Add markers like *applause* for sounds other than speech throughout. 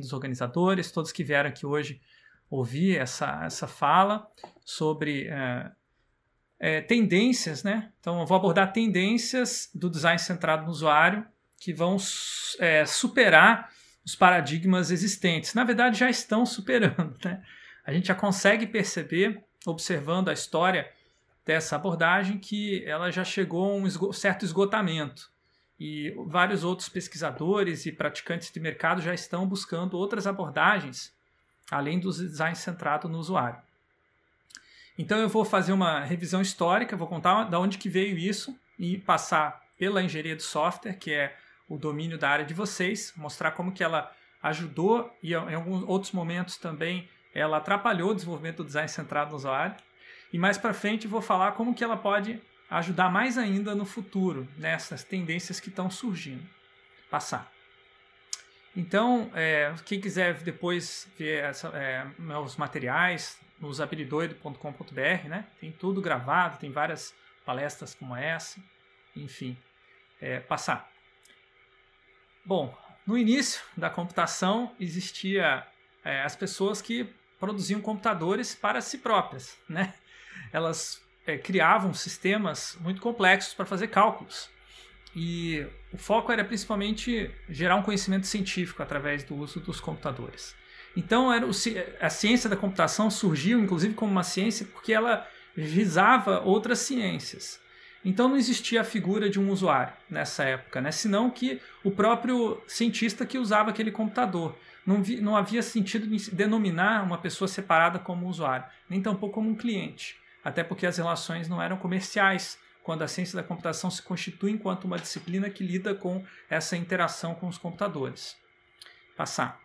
dos organizadores, todos que vieram aqui hoje ouvir essa, essa fala sobre é, é, tendências, né? Então, eu vou abordar tendências do design centrado no usuário que vão é, superar os paradigmas existentes. Na verdade, já estão superando, né? A gente já consegue perceber, observando a história dessa abordagem, que ela já chegou a um certo esgotamento. E vários outros pesquisadores e praticantes de mercado já estão buscando outras abordagens, além do design centrado no usuário. Então eu vou fazer uma revisão histórica, vou contar de onde que veio isso e passar pela engenharia de software, que é o domínio da área de vocês, mostrar como que ela ajudou e em alguns outros momentos também ela atrapalhou o desenvolvimento do design centrado no usuário. E mais para frente vou falar como que ela pode ajudar mais ainda no futuro nessas tendências que estão surgindo. Passar. Então, é, quem quiser depois ver essa, é, meus materiais usabilidoido.com.br, né? Tem tudo gravado, tem várias palestras como essa, enfim, é, passar. Bom, no início da computação existia é, as pessoas que produziam computadores para si próprias, né? Elas é, criavam sistemas muito complexos para fazer cálculos. E o foco era principalmente gerar um conhecimento científico através do uso dos computadores. Então, era o, a ciência da computação surgiu, inclusive, como uma ciência porque ela visava outras ciências. Então, não existia a figura de um usuário nessa época, né? senão que o próprio cientista que usava aquele computador. Não, vi, não havia sentido de denominar uma pessoa separada como usuário, nem tampouco como um cliente até porque as relações não eram comerciais, quando a ciência da computação se constitui enquanto uma disciplina que lida com essa interação com os computadores. Passar.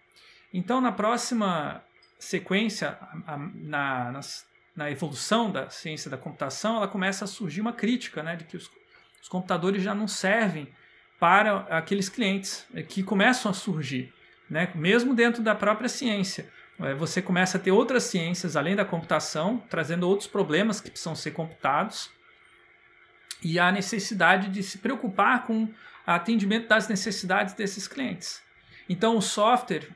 Então, na próxima sequência, na, na, na evolução da ciência da computação, ela começa a surgir uma crítica né, de que os, os computadores já não servem para aqueles clientes que começam a surgir, né, mesmo dentro da própria ciência. É, você começa a ter outras ciências além da computação, trazendo outros problemas que precisam ser computados, e a necessidade de se preocupar com o atendimento das necessidades desses clientes. Então, o software,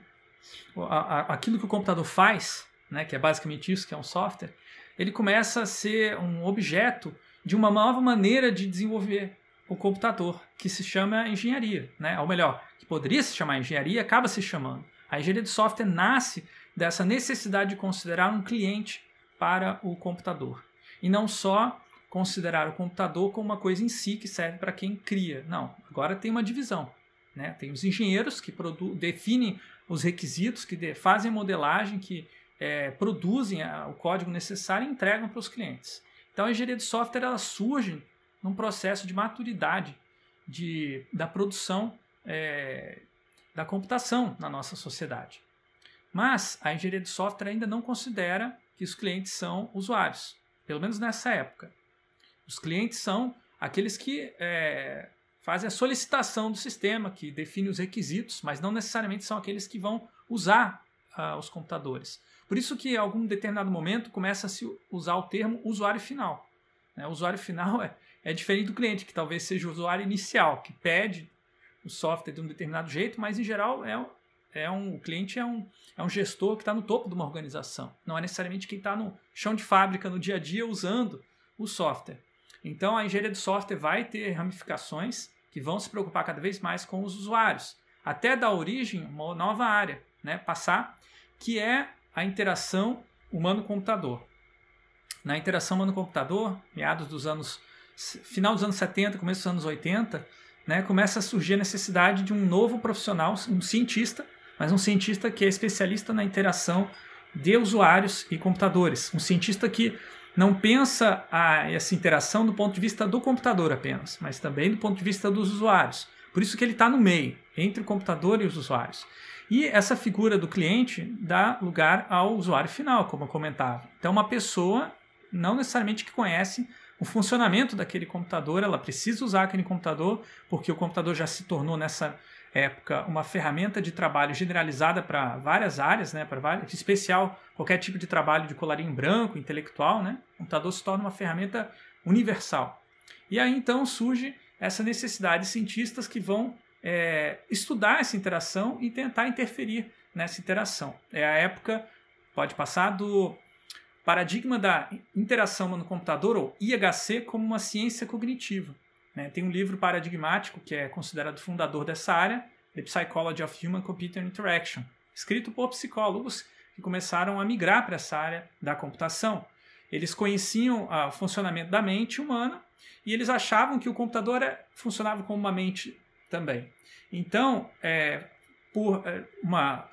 aquilo que o computador faz, né, que é basicamente isso que é um software, ele começa a ser um objeto de uma nova maneira de desenvolver o computador, que se chama engenharia, né? ou melhor, que poderia se chamar engenharia, acaba se chamando. A engenharia de software nasce dessa necessidade de considerar um cliente para o computador. E não só considerar o computador como uma coisa em si que serve para quem cria. Não, agora tem uma divisão. Né? Tem os engenheiros que definem os requisitos, que fazem modelagem, que é, produzem o código necessário e entregam para os clientes. Então a engenharia de software ela surge num processo de maturidade de, da produção é, da computação na nossa sociedade. Mas a engenharia de software ainda não considera que os clientes são usuários, pelo menos nessa época. Os clientes são aqueles que é, fazem a solicitação do sistema, que define os requisitos, mas não necessariamente são aqueles que vão usar uh, os computadores. Por isso que em algum determinado momento começa a se usar o termo usuário final. Né? O usuário final é, é diferente do cliente, que talvez seja o usuário inicial, que pede o software de um determinado jeito, mas em geral é, é um, o cliente é um, é um gestor que está no topo de uma organização. Não é necessariamente quem está no chão de fábrica, no dia a dia, usando o software. Então, a engenharia de software vai ter ramificações que vão se preocupar cada vez mais com os usuários, até dar origem a uma nova área, né, passar, que é a interação humano-computador. Na interação humano-computador, meados dos anos, final dos anos 70, começo dos anos 80, né, começa a surgir a necessidade de um novo profissional, um cientista, mas um cientista que é especialista na interação de usuários e computadores. Um cientista que não pensa a, essa interação do ponto de vista do computador apenas, mas também do ponto de vista dos usuários. Por isso que ele está no meio, entre o computador e os usuários. E essa figura do cliente dá lugar ao usuário final, como eu comentava. Então, uma pessoa, não necessariamente que conhece o funcionamento daquele computador, ela precisa usar aquele computador, porque o computador já se tornou nessa época uma ferramenta de trabalho generalizada para várias áreas, né, para várias, especial qualquer tipo de trabalho de colarinho branco, intelectual, né, o computador se torna uma ferramenta universal. E aí então surge essa necessidade de cientistas que vão é, estudar essa interação e tentar interferir nessa interação. É a época, pode passar, do paradigma da interação no computador, ou IHC, como uma ciência cognitiva. Né? Tem um livro paradigmático que é considerado fundador dessa área, The Psychology of Human Computer Interaction, escrito por psicólogos que começaram a migrar para essa área da computação. Eles conheciam ah, o funcionamento da mente humana e eles achavam que o computador é, funcionava como uma mente também. Então, é, por é, uma,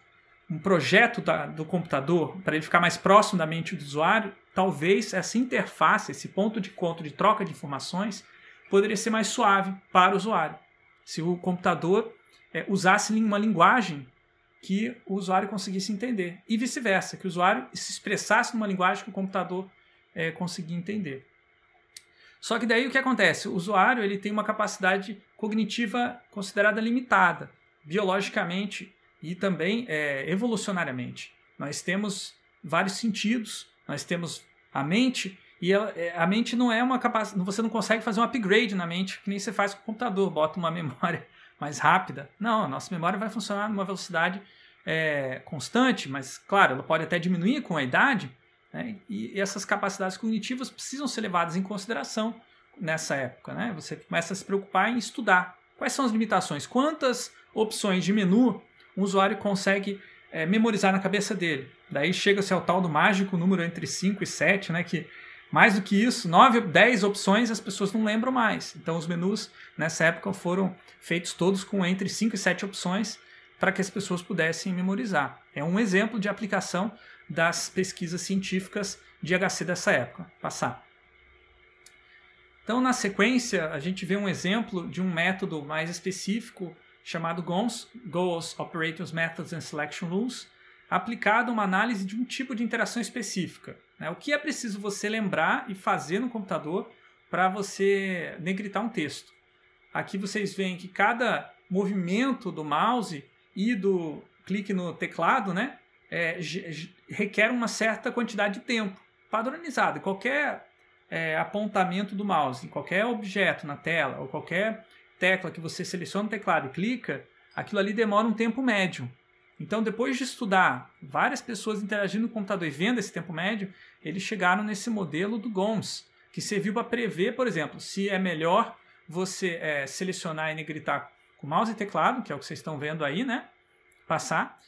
um projeto da, do computador para ele ficar mais próximo da mente do usuário, talvez essa interface, esse ponto de encontro de troca de informações, poderia ser mais suave para o usuário. Se o computador é, usasse uma linguagem que o usuário conseguisse entender. E vice-versa, que o usuário se expressasse numa linguagem que o computador é, conseguia entender. Só que daí o que acontece? O usuário ele tem uma capacidade cognitiva considerada limitada, biologicamente e também é, evolucionariamente. Nós temos vários sentidos, nós temos a mente e ela, é, a mente não é uma capacidade, você não consegue fazer um upgrade na mente que nem você faz com o computador, bota uma *laughs* memória mais rápida. Não, a nossa memória vai funcionar numa velocidade é, constante, mas claro, ela pode até diminuir com a idade, né? e essas capacidades cognitivas precisam ser levadas em consideração nessa época. Né? Você começa a se preocupar em estudar quais são as limitações, quantas opções de menu um usuário consegue é, memorizar na cabeça dele. Daí chega-se ao tal do mágico número entre 5 e 7, né, que mais do que isso, 9, 10 opções as pessoas não lembram mais. Então os menus nessa época foram feitos todos com entre 5 e 7 opções para que as pessoas pudessem memorizar. É um exemplo de aplicação das pesquisas científicas de HC dessa época. Passar. Então, na sequência, a gente vê um exemplo de um método mais específico chamado GONS, Goals, Operators, Methods and Selection Rules, aplicado a uma análise de um tipo de interação específica. Né? O que é preciso você lembrar e fazer no computador para você negritar um texto. Aqui vocês veem que cada movimento do mouse e do clique no teclado né, é, requer uma certa quantidade de tempo padronizado. Qualquer é, apontamento do mouse em qualquer objeto na tela ou qualquer tecla que você seleciona o teclado e clica, aquilo ali demora um tempo médio. Então, depois de estudar várias pessoas interagindo com o computador e vendo esse tempo médio, eles chegaram nesse modelo do GOMS, que serviu para prever, por exemplo, se é melhor você é, selecionar e negritar com mouse e teclado, que é o que vocês estão vendo aí, né? Passar,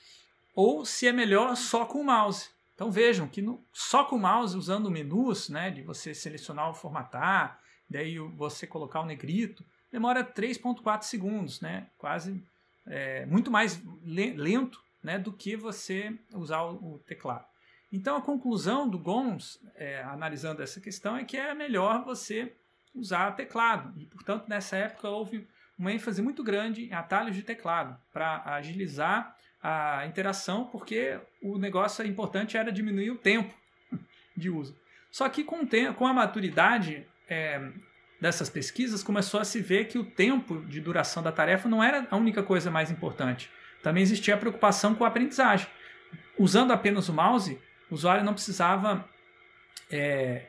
ou se é melhor só com o mouse. Então vejam que no, só com o mouse, usando menus, né, de você selecionar ou formatar, daí você colocar o negrito, demora 3.4 segundos, né? Quase é, muito mais lento né, do que você usar o, o teclado. Então a conclusão do Gomes, é, analisando essa questão, é que é melhor você usar teclado. E, portanto, nessa época houve uma ênfase muito grande em atalhos de teclado para agilizar a interação, porque o negócio importante era diminuir o tempo *laughs* de uso. Só que com, com a maturidade é, dessas pesquisas, começou a se ver que o tempo de duração da tarefa não era a única coisa mais importante. Também existia a preocupação com a aprendizagem. Usando apenas o mouse, o usuário não precisava é,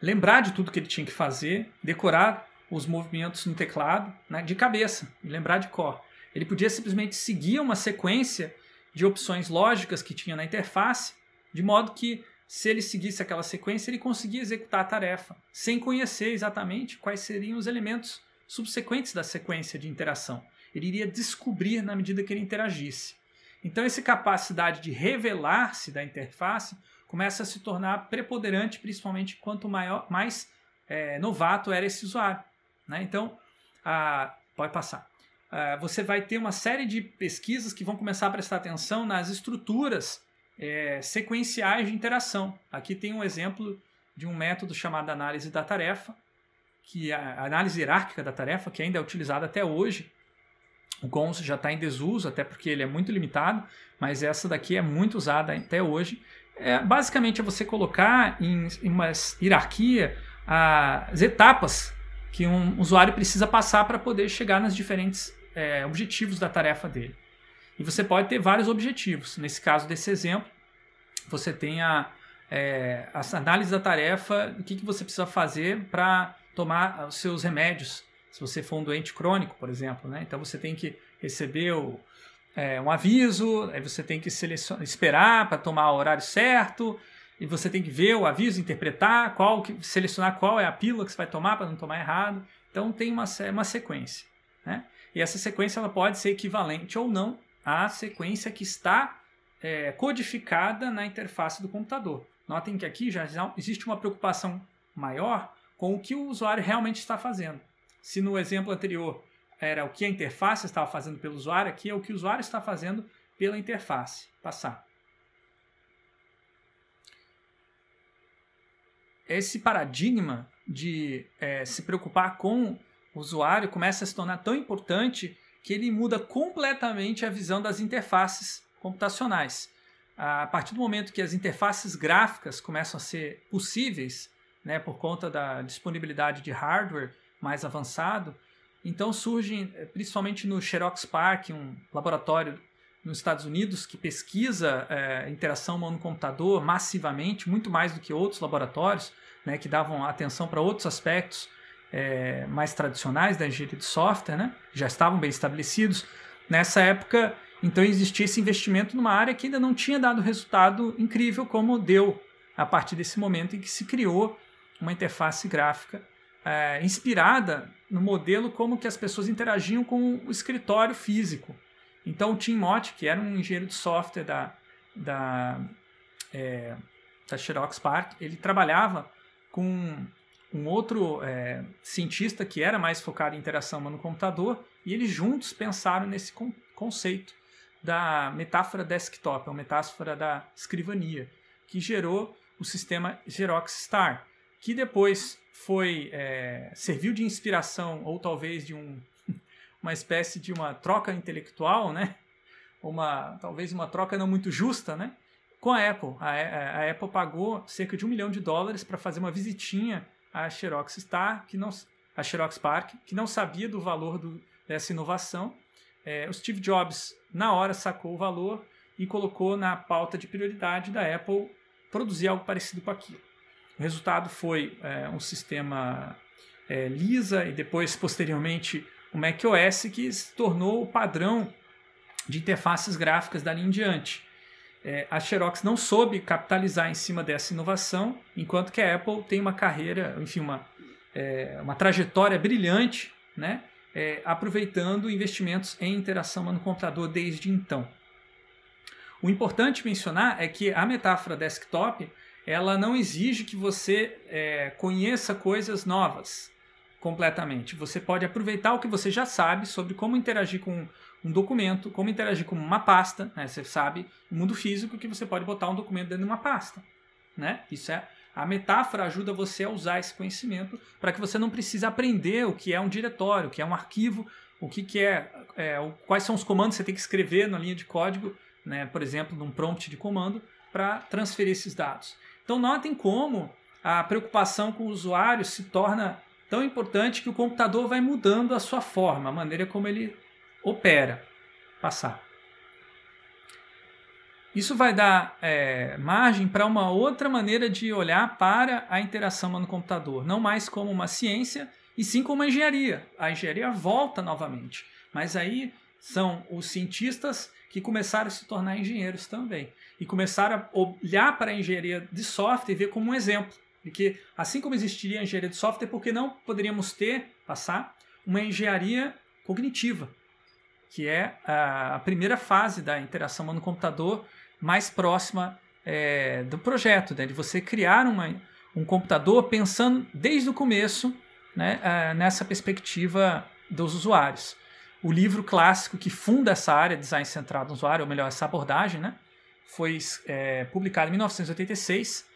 lembrar de tudo que ele tinha que fazer, decorar os movimentos no teclado né, de cabeça, lembrar de cor. Ele podia simplesmente seguir uma sequência de opções lógicas que tinha na interface, de modo que se ele seguisse aquela sequência, ele conseguia executar a tarefa, sem conhecer exatamente quais seriam os elementos subsequentes da sequência de interação. Ele iria descobrir na medida que ele interagisse. Então, essa capacidade de revelar-se da interface começa a se tornar preponderante, principalmente quanto maior, mais é, novato era esse usuário. Né? Então, pode passar. você vai ter uma série de pesquisas que vão começar a prestar atenção nas estruturas é, sequenciais de interação. Aqui tem um exemplo de um método chamado análise da tarefa, que é a análise hierárquica da tarefa, que ainda é utilizada até hoje. O GONS já está em desuso, até porque ele é muito limitado, mas essa daqui é muito usada até hoje. É, basicamente é você colocar em, em uma hierarquia as etapas que um usuário precisa passar para poder chegar nos diferentes é, objetivos da tarefa dele. E você pode ter vários objetivos. Nesse caso desse exemplo, você tem a, é, a análise da tarefa, o que, que você precisa fazer para tomar os seus remédios, se você for um doente crônico, por exemplo. Né? Então você tem que receber o, é, um aviso, aí você tem que selecionar, esperar para tomar o horário certo, e você tem que ver o aviso, interpretar, qual selecionar qual é a pílula que você vai tomar para não tomar errado. Então tem uma, uma sequência. Né? E essa sequência ela pode ser equivalente ou não à sequência que está é, codificada na interface do computador. Notem que aqui já existe uma preocupação maior com o que o usuário realmente está fazendo. Se no exemplo anterior era o que a interface estava fazendo pelo usuário, aqui é o que o usuário está fazendo pela interface. Passar. Esse paradigma de é, se preocupar com o usuário começa a se tornar tão importante que ele muda completamente a visão das interfaces computacionais. A partir do momento que as interfaces gráficas começam a ser possíveis, né, por conta da disponibilidade de hardware mais avançado, então surgem, eh, principalmente no Xerox PARC, um laboratório nos Estados Unidos que pesquisa é, interação humano-computador massivamente, muito mais do que outros laboratórios, né, que davam atenção para outros aspectos é, mais tradicionais da engenharia de software, né, já estavam bem estabelecidos. Nessa época, então existia esse investimento numa área que ainda não tinha dado resultado incrível como deu a partir desse momento em que se criou uma interface gráfica é, inspirada no modelo como que as pessoas interagiam com o escritório físico. Então o Tim Mott, que era um engenheiro de software da, da, é, da Xerox PARC, ele trabalhava com um outro é, cientista que era mais focado em interação humano-computador e eles juntos pensaram nesse con conceito da metáfora desktop, a metáfora da escrivania, que gerou o sistema Xerox Star, que depois foi é, serviu de inspiração ou talvez de um, *laughs* uma espécie de uma troca intelectual, né? Uma talvez uma troca não muito justa, né? Com a Apple, a, a Apple pagou cerca de um milhão de dólares para fazer uma visitinha à Xerox Star, que não, a Xerox Park, que não sabia do valor do, dessa inovação. É, o Steve Jobs na hora sacou o valor e colocou na pauta de prioridade da Apple produzir algo parecido com aquilo. O resultado foi é, um sistema é, Lisa e depois, posteriormente, o macOS, que se tornou o padrão de interfaces gráficas dali em diante. É, a Xerox não soube capitalizar em cima dessa inovação, enquanto que a Apple tem uma carreira, enfim, uma, é, uma trajetória brilhante, né, é, aproveitando investimentos em interação no computador desde então. O importante mencionar é que a metáfora desktop ela não exige que você é, conheça coisas novas completamente. Você pode aproveitar o que você já sabe sobre como interagir com um documento, como interagir com uma pasta. Né? Você sabe no mundo físico que você pode botar um documento dentro de uma pasta. Né? Isso é a metáfora ajuda você a usar esse conhecimento para que você não precise aprender o que é um diretório, o que é um arquivo, o que, que é, é quais são os comandos que você tem que escrever na linha de código, né? por exemplo, num prompt de comando, para transferir esses dados. Então notem como a preocupação com o usuário se torna tão importante que o computador vai mudando a sua forma, a maneira como ele opera. Passar. Isso vai dar é, margem para uma outra maneira de olhar para a interação no computador, não mais como uma ciência, e sim como uma engenharia. A engenharia volta novamente, mas aí são os cientistas que começaram a se tornar engenheiros também e começaram a olhar para a engenharia de software e ver como um exemplo de que assim como existiria a engenharia de software, por que não poderíamos ter, passar, uma engenharia cognitiva, que é a primeira fase da interação humano-computador mais próxima é, do projeto, né? de você criar uma, um computador pensando desde o começo né, é, nessa perspectiva dos usuários. O livro clássico que funda essa área, design centrado no usuário, ou melhor, essa abordagem, né, foi é, publicado em 1986,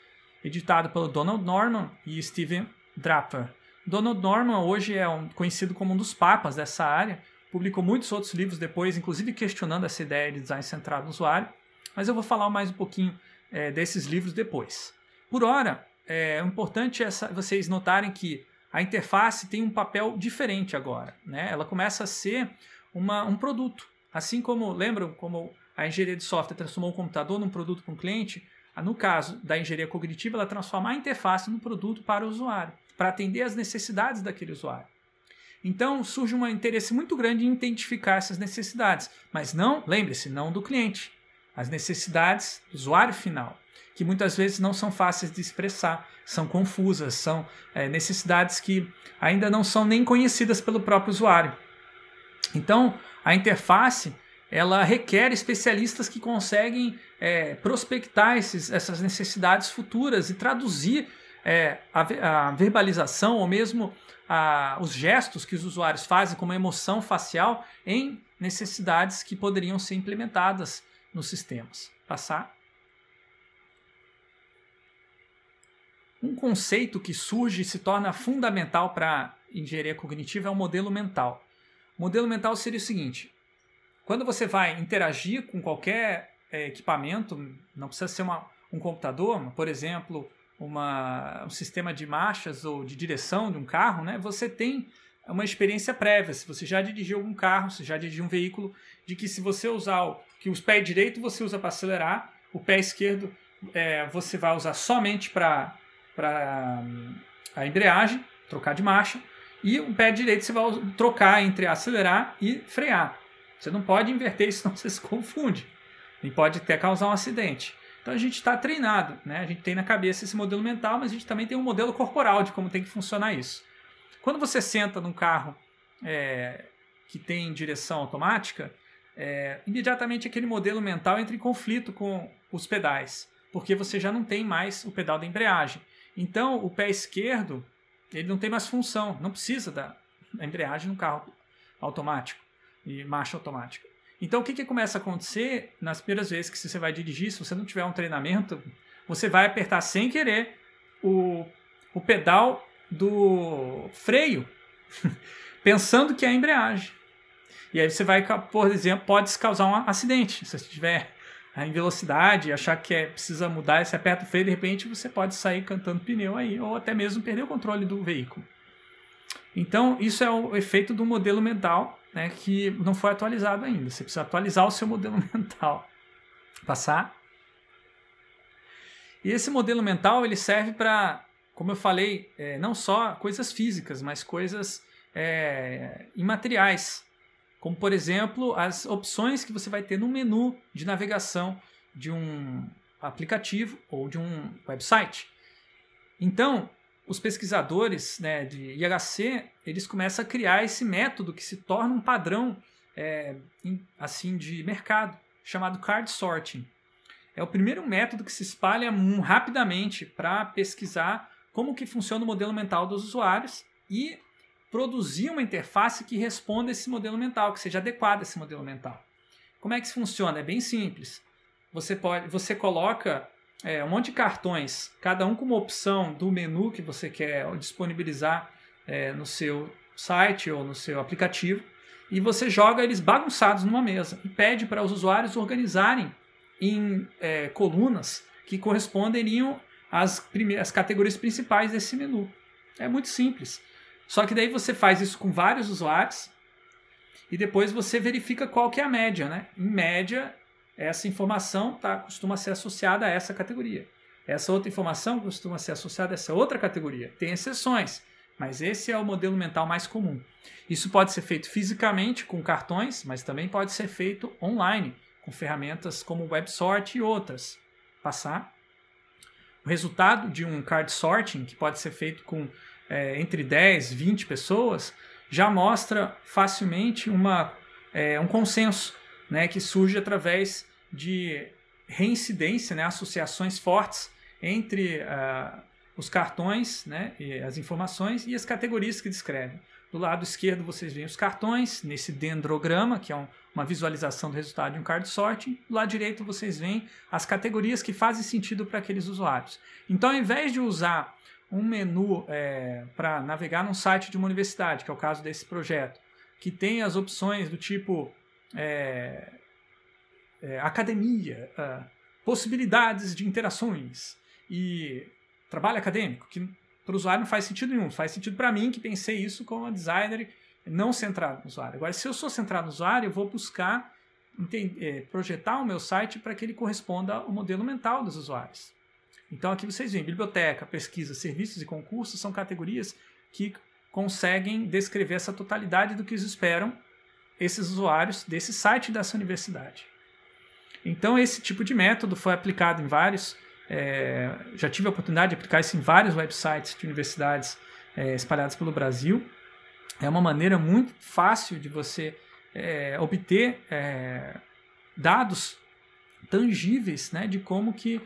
editado pelo Donald Norman e Steven Draper. Donald Norman hoje é um, conhecido como um dos papas dessa área, publicou muitos outros livros depois, inclusive questionando essa ideia de design centrado no usuário, mas eu vou falar mais um pouquinho é, desses livros depois. Por hora, é importante essa, vocês notarem que a interface tem um papel diferente agora. Né? Ela começa a ser uma, um produto. Assim como, lembram como a engenharia de software transformou o computador num produto para um cliente? No caso da engenharia cognitiva, ela transforma a interface num produto para o usuário, para atender às necessidades daquele usuário. Então surge um interesse muito grande em identificar essas necessidades, mas não, lembre-se, não do cliente, as necessidades do usuário final, que muitas vezes não são fáceis de expressar, são confusas, são é, necessidades que ainda não são nem conhecidas pelo próprio usuário. Então, a interface ela requer especialistas que conseguem é, prospectar esses, essas necessidades futuras e traduzir é, a, a, verbalização ou mesmo a, os gestos que os usuários fazem como emoção facial em necessidades que poderiam ser implementadas nos sistemas. Passar. Um conceito que surge e se torna fundamental para engenharia cognitiva é o modelo mental. O modelo mental seria o seguinte: quando você vai interagir com qualquer é, equipamento, não precisa ser uma, um computador, por exemplo, uma, um sistema de marchas ou de direção de um carro, né, você tem uma experiência prévia. Se você já dirigiu algum carro, se já dirigiu um veículo, de que se você usar o, que os pés direito você usa para acelerar, o pé esquerdo é, você vai usar somente para a embreagem, trocar de marcha, e o pé direito você vai trocar entre acelerar e frear. Você não pode inverter isso, *laughs* senão você se confunde. E pode até causar um acidente. Então a gente está treinado, né? A gente tem na cabeça esse modelo mental, mas a gente também tem um modelo corporal de como tem que funcionar isso. Quando você senta num carro é, que tem direção automática, é, imediatamente aquele modelo mental entra em conflito com os pedais, porque você já não tem mais o pedal da embreagem. Então o pé esquerdo ele não tem mais função, não precisa da embreagem no carro automático e marcha automática. Então, o que, que começa a acontecer nas primeiras vezes que você vai dirigir, se você não tiver um treinamento, você vai apertar sem querer o, o pedal do freio, *laughs* pensando que é a embreagem. E aí você vai, por exemplo, pode causar um acidente. Se você estiver em velocidade, achar que é, precisa mudar, você aperta o freio, de repente você pode sair cantando pneu aí, ou até mesmo perder o controle do veículo. Então, isso é o efeito do modelo mental né, que não foi atualizado ainda. Você precisa atualizar o seu modelo *laughs* mental. Passar. E esse modelo mental ele serve para, como eu falei, é, não só coisas físicas, mas coisas é, imateriais. Como, por exemplo, as opções que você vai ter no menu de navegação de um aplicativo ou de um website. Então, os pesquisadores né, de IHC eles começam a criar esse método que se torna um padrão é, assim de mercado chamado card sorting. É o primeiro método que se espalha rapidamente para pesquisar como que funciona o modelo mental dos usuários e produzir uma interface que responda a esse modelo mental, que seja adequada a esse modelo mental. Como é que isso funciona? É bem simples. Você pode, você coloca é, um monte de cartões, cada um com uma opção do menu que você quer disponibilizar é, no seu site ou no seu aplicativo, e você joga eles bagunçados numa mesa e pede para os usuários organizarem em é, colunas que corresponderiam às, às categorias principais desse menu. É muito simples. Só que daí você faz isso com vários usuários e depois você verifica qual que é a média. Né? Em média, essa informação tá, costuma ser associada a essa categoria. Essa outra informação costuma ser associada a essa outra categoria. Tem exceções, mas esse é o modelo mental mais comum. Isso pode ser feito fisicamente com cartões, mas também pode ser feito online, com ferramentas como WebSort e outras. Passar. O resultado de um card sorting, que pode ser feito com é, entre 10 e 20 pessoas, já mostra facilmente uma, é, um consenso né, que surge através de reincidência, né, associações fortes entre uh, os cartões, né, as informações e as categorias que descrevem. Do lado esquerdo vocês veem os cartões, nesse dendrograma, que é um, uma visualização do resultado de um card sorting. Do lado direito vocês veem as categorias que fazem sentido para aqueles usuários. Então, ao invés de usar um menu é, para navegar num site de uma universidade, que é o caso desse projeto, que tem as opções do tipo é, é, academia, uh, possibilidades de interações e trabalho acadêmico, que para o usuário não faz sentido nenhum. Faz sentido para mim que pensei isso como designer não centrado no usuário. Agora, se eu sou centrado no usuário, eu vou buscar é, projetar o meu site para que ele corresponda ao modelo mental dos usuários. Então, aqui vocês veem biblioteca, pesquisa, serviços e concursos são categorias que conseguem descrever essa totalidade do que eles esperam esses usuários desse site dessa universidade. Então, esse tipo de método foi aplicado em vários. É, já tive a oportunidade de aplicar isso em vários websites de universidades é, espalhadas pelo Brasil. É uma maneira muito fácil de você é, obter é, dados tangíveis né, de como que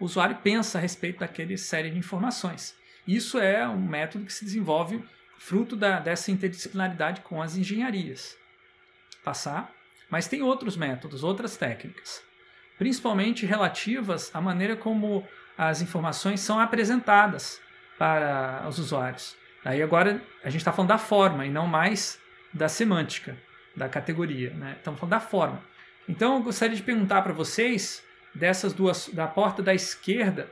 o usuário pensa a respeito daquele série de informações. Isso é um método que se desenvolve fruto da, dessa interdisciplinaridade com as engenharias. Passar? Mas tem outros métodos, outras técnicas, principalmente relativas à maneira como as informações são apresentadas para os usuários. Aí agora a gente está falando da forma e não mais da semântica, da categoria. Né? Estamos falando da forma. Então eu gostaria de perguntar para vocês dessas duas, da porta da esquerda,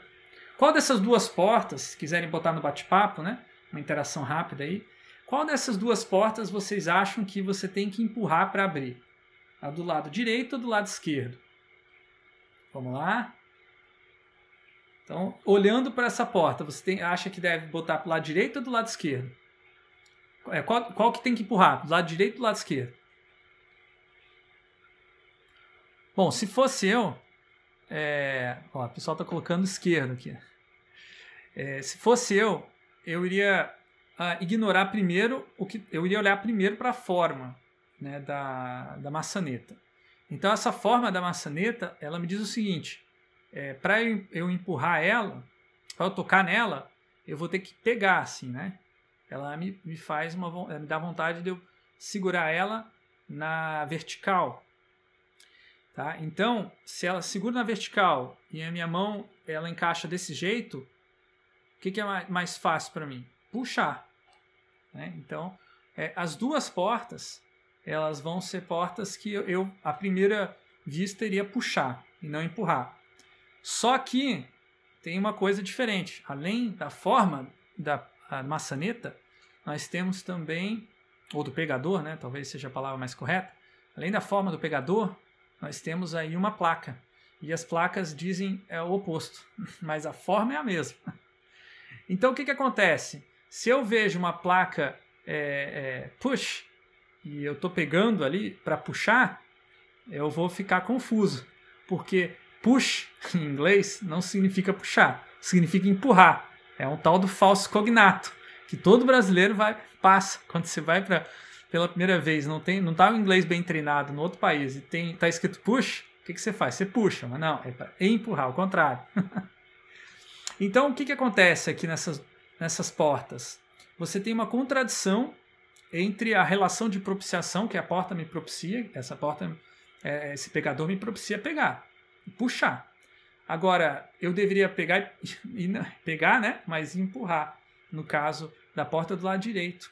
qual dessas duas portas, se quiserem botar no bate-papo, né? Uma interação rápida aí. Qual dessas duas portas vocês acham que você tem que empurrar para abrir? A do lado direito ou do lado esquerdo? Vamos lá? Então, olhando para essa porta, você tem, acha que deve botar para o lado direito ou do lado esquerdo? É, qual, qual que tem que empurrar? Do lado direito ou do lado esquerdo? Bom, se fosse eu, é, ó, o pessoal está colocando esquerdo aqui. É, se fosse eu, eu iria uh, ignorar primeiro o que eu iria olhar primeiro para a forma né, da, da maçaneta. Então essa forma da maçaneta, ela me diz o seguinte: é, para eu, eu empurrar ela, para eu tocar nela, eu vou ter que pegar assim, né? Ela me, me faz uma me dá vontade de eu segurar ela na vertical. Tá? Então, se ela segura na vertical e a minha mão ela encaixa desse jeito, que, que é mais fácil para mim? Puxar. Né? Então, é, as duas portas elas vão ser portas que eu, eu, à primeira vista, iria puxar e não empurrar. Só que tem uma coisa diferente. Além da forma da maçaneta, nós temos também, ou do pegador, né? talvez seja a palavra mais correta, além da forma do pegador, nós temos aí uma placa. E as placas dizem é o oposto, *laughs* mas a forma é a mesma. Então o que, que acontece? Se eu vejo uma placa é, é, push e eu estou pegando ali para puxar, eu vou ficar confuso, porque push *laughs* em inglês não significa puxar, significa empurrar. É um tal do falso cognato que todo brasileiro vai passa *laughs* quando você vai para pela primeira vez, não tem, não tá o inglês bem treinado no outro país e tem tá escrito push, o que, que você faz? Você puxa, mas não, é para empurrar, ao contrário. *laughs* então, o que, que acontece aqui nessas, nessas portas? Você tem uma contradição entre a relação de propiciação, que a porta me propicia, essa porta, é, esse pegador me propicia pegar, puxar. Agora, eu deveria pegar, e, *laughs* pegar, né? Mas empurrar, no caso da porta do lado direito,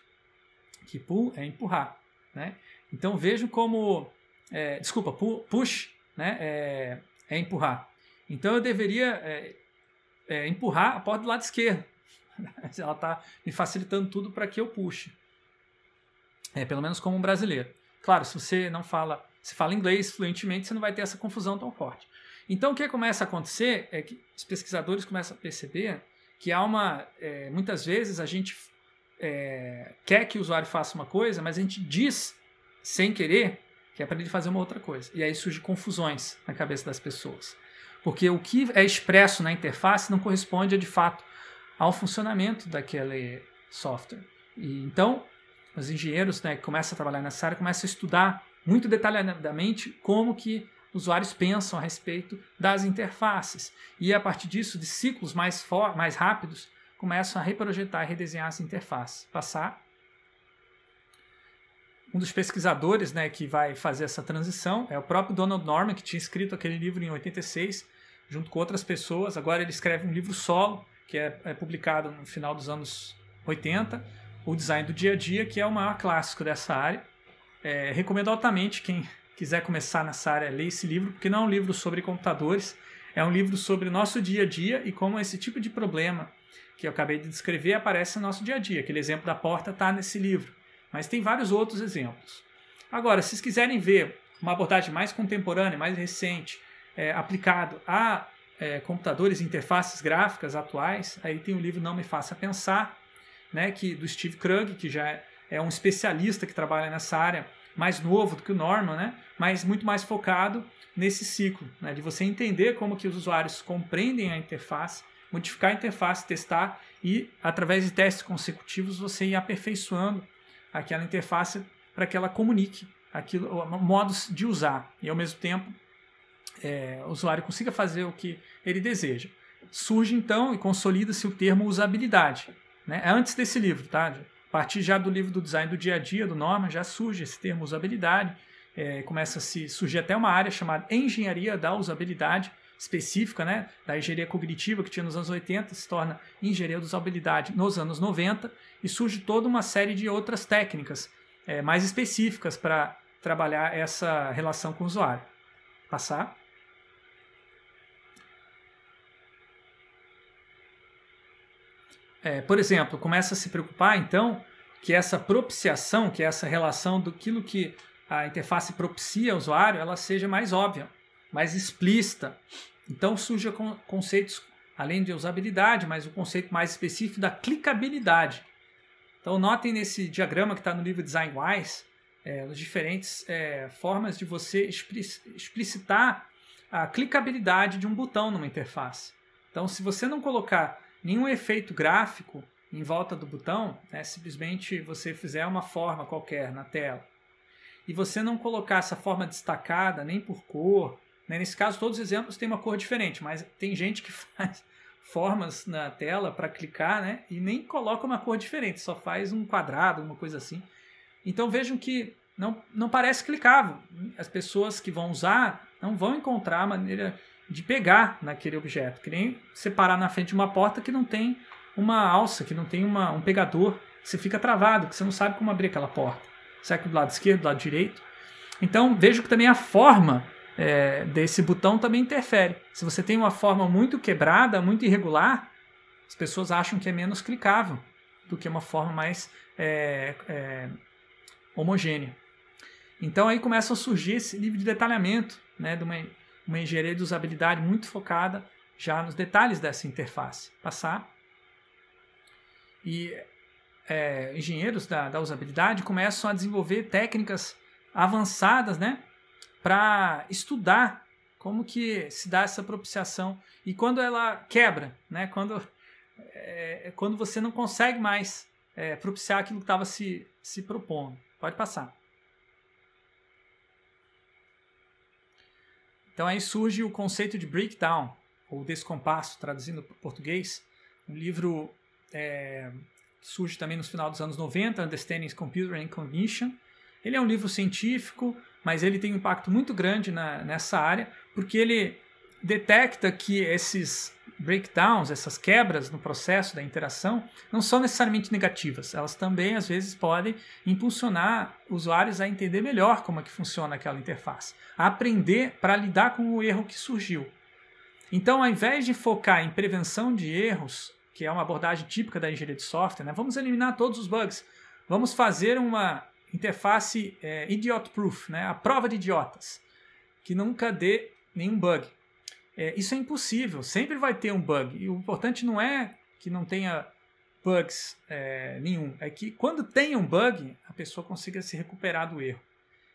que pull é empurrar, né? Então vejam como, é, desculpa, push, né? É, é, empurrar. Então eu deveria é, é empurrar a porta do lado esquerdo. *laughs* Ela está me facilitando tudo para que eu puxe. É, pelo menos como um brasileiro. Claro, se você não fala, se fala inglês fluentemente, você não vai ter essa confusão tão forte. Então, o que começa a acontecer é que os pesquisadores começam a perceber que há uma. É, muitas vezes a gente é, quer que o usuário faça uma coisa, mas a gente diz sem querer que é para ele fazer uma outra coisa. E aí surgem confusões na cabeça das pessoas. Porque o que é expresso na interface não corresponde de fato ao funcionamento daquele software. E, então, os engenheiros né, que começam a trabalhar nessa área começam a estudar muito detalhadamente como que usuários pensam a respeito das interfaces. E a partir disso, de ciclos mais, mais rápidos, começam a reprojetar e redesenhar as interfaces. Passar. Um dos pesquisadores né, que vai fazer essa transição é o próprio Donald Norman, que tinha escrito aquele livro em 86, junto com outras pessoas. Agora ele escreve um livro solo, que é, é publicado no final dos anos 80, o design do dia a dia, que é o maior clássico dessa área. É, recomendo altamente quem quiser começar nessa área ler esse livro, porque não é um livro sobre computadores, é um livro sobre o nosso dia a dia e como esse tipo de problema que eu acabei de descrever aparece no nosso dia a dia. Aquele exemplo da porta está nesse livro, mas tem vários outros exemplos. Agora, se vocês quiserem ver uma abordagem mais contemporânea, mais recente, é, aplicado a é, computadores e interfaces gráficas atuais, aí tem o livro Não Me Faça Pensar, né, que do Steve Krug, que já é, é um especialista que trabalha nessa área, mais novo do que o Norman, né, mas muito mais focado nesse ciclo, né, de você entender como que os usuários compreendem a interface, modificar a interface, testar e através de testes consecutivos você ir aperfeiçoando aquela interface para que ela comunique aquilo, modos de usar e ao mesmo tempo é, o usuário consiga fazer o que ele deseja. Surge então e consolida-se o termo usabilidade. Né? É antes desse livro, tá? A partir já do livro do design do dia a dia, do Norman, já surge esse termo usabilidade. É, começa a se surgir até uma área chamada engenharia da usabilidade, específica, né, da engenharia cognitiva que tinha nos anos 80, se torna engenharia da usabilidade nos anos 90 e surge toda uma série de outras técnicas é, mais específicas para trabalhar essa relação com o usuário. Passar. É, por exemplo, começa a se preocupar então que essa propiciação, que é essa relação do que a interface propicia ao usuário, ela seja mais óbvia, mais explícita. Então surgem conceitos, além de usabilidade, mas o conceito mais específico da clicabilidade. Então notem nesse diagrama que está no livro Design Wise, é, as diferentes é, formas de você explicitar a clicabilidade de um botão numa interface. Então se você não colocar nenhum efeito gráfico em volta do botão, né, simplesmente você fizer uma forma qualquer na tela, e você não colocar essa forma destacada nem por cor, né, nesse caso todos os exemplos têm uma cor diferente, mas tem gente que *laughs* faz formas na tela para clicar né, e nem coloca uma cor diferente, só faz um quadrado, uma coisa assim. Então vejam que não, não parece clicável. As pessoas que vão usar não vão encontrar a maneira de pegar naquele objeto. Que nem separar na frente de uma porta que não tem uma alça, que não tem uma, um pegador. Você fica travado, que você não sabe como abrir aquela porta. Será que do lado esquerdo, do lado direito? Então vejo que também a forma é, desse botão também interfere. Se você tem uma forma muito quebrada, muito irregular, as pessoas acham que é menos clicável do que uma forma mais é, é, homogênea. Então aí começa a surgir esse nível de detalhamento, né, de uma uma engenharia de usabilidade muito focada já nos detalhes dessa interface. Passar. E é, engenheiros da, da usabilidade começam a desenvolver técnicas avançadas né, para estudar como que se dá essa propiciação. E quando ela quebra, né, quando, é, quando você não consegue mais é, propiciar aquilo que estava se, se propondo. Pode passar. Então aí surge o conceito de breakdown, ou descompasso, traduzindo para português. Um livro é, surge também no final dos anos 90, Understanding Computer and Cognition. Ele é um livro científico, mas ele tem um impacto muito grande na, nessa área, porque ele detecta que esses breakdowns, essas quebras no processo da interação, não são necessariamente negativas. Elas também, às vezes, podem impulsionar usuários a entender melhor como é que funciona aquela interface, a aprender para lidar com o erro que surgiu. Então, ao invés de focar em prevenção de erros, que é uma abordagem típica da engenharia de software, né? vamos eliminar todos os bugs, vamos fazer uma interface é, idiot-proof, né? a prova de idiotas, que nunca dê nenhum bug. É, isso é impossível, sempre vai ter um bug. E o importante não é que não tenha bugs é, nenhum, é que quando tem um bug, a pessoa consiga se recuperar do erro.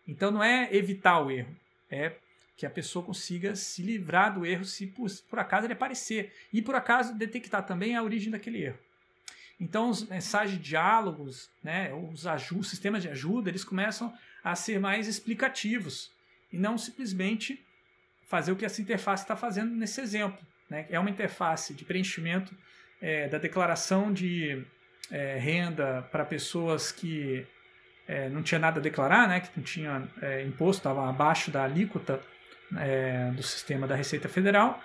Então não é evitar o erro, é que a pessoa consiga se livrar do erro se por, por acaso ele aparecer. E por acaso detectar também a origem daquele erro. Então, os mensagens, diálogos, né, os, sistemas de ajuda, eles começam a ser mais explicativos e não simplesmente fazer o que essa interface está fazendo nesse exemplo. Né? É uma interface de preenchimento é, da declaração de é, renda para pessoas que é, não tinha nada a declarar, né? que não tinha é, imposto, estava abaixo da alíquota é, do sistema da Receita Federal.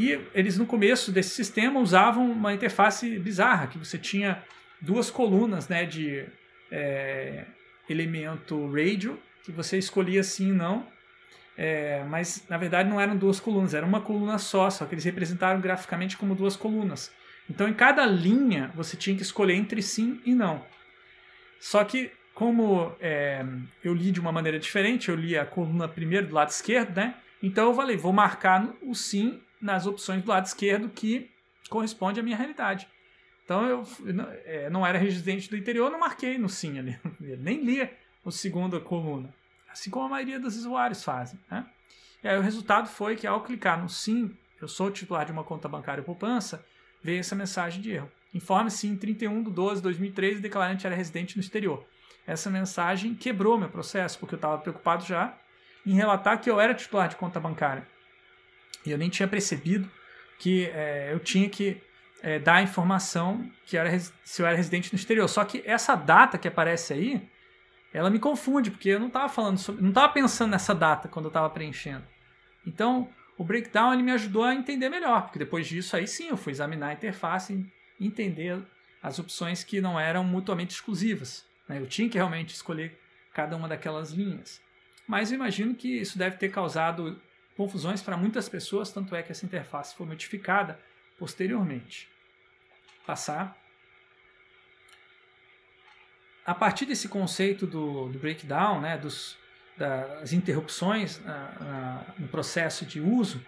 E eles, no começo desse sistema, usavam uma interface bizarra, que você tinha duas colunas né, de é, elemento radio, que você escolhia sim e não, é, mas na verdade não eram duas colunas, era uma coluna só, só que eles representaram graficamente como duas colunas. Então em cada linha você tinha que escolher entre sim e não. Só que como é, eu li de uma maneira diferente, eu li a coluna primeiro do lado esquerdo, né? Então eu falei, vou marcar o sim nas opções do lado esquerdo que corresponde à minha realidade. Então eu é, não era residente do interior, não marquei no sim ali, *laughs* nem lia o segundo coluna, assim como a maioria dos usuários fazem. Né? E aí o resultado foi que ao clicar no sim, eu sou titular de uma conta bancária poupança, veio essa mensagem de erro. Informe-se em 31 de 12 de 2013 e declarante era residente no exterior. Essa mensagem quebrou meu processo, porque eu estava preocupado já em relatar que eu era titular de conta bancária. E eu nem tinha percebido que é, eu tinha que é, dar a informação que era, se eu era residente no exterior. Só que essa data que aparece aí, ela me confunde, porque eu não estava falando sobre, não estava pensando nessa data quando eu estava preenchendo. Então, o breakdown ele me ajudou a entender melhor, porque depois disso aí sim eu fui examinar a interface e entender as opções que não eram mutuamente exclusivas. Né? Eu tinha que realmente escolher cada uma daquelas linhas. Mas eu imagino que isso deve ter causado confusões para muitas pessoas, tanto é que essa interface foi modificada posteriormente. Passar. A partir desse conceito do, do breakdown, né, dos, das interrupções no processo de uso,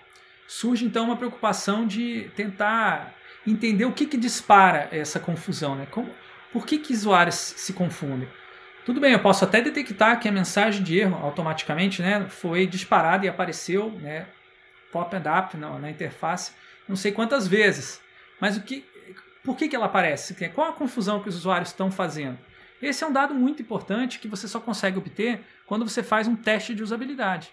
surge então uma preocupação de tentar entender o que, que dispara essa confusão. Né? Como, por que, que usuários se confundem? Tudo bem, eu posso até detectar que a mensagem de erro automaticamente né, foi disparada e apareceu né, pop and up na, na interface não sei quantas vezes. Mas o que, por que, que ela aparece? Qual a confusão que os usuários estão fazendo? Esse é um dado muito importante que você só consegue obter quando você faz um teste de usabilidade,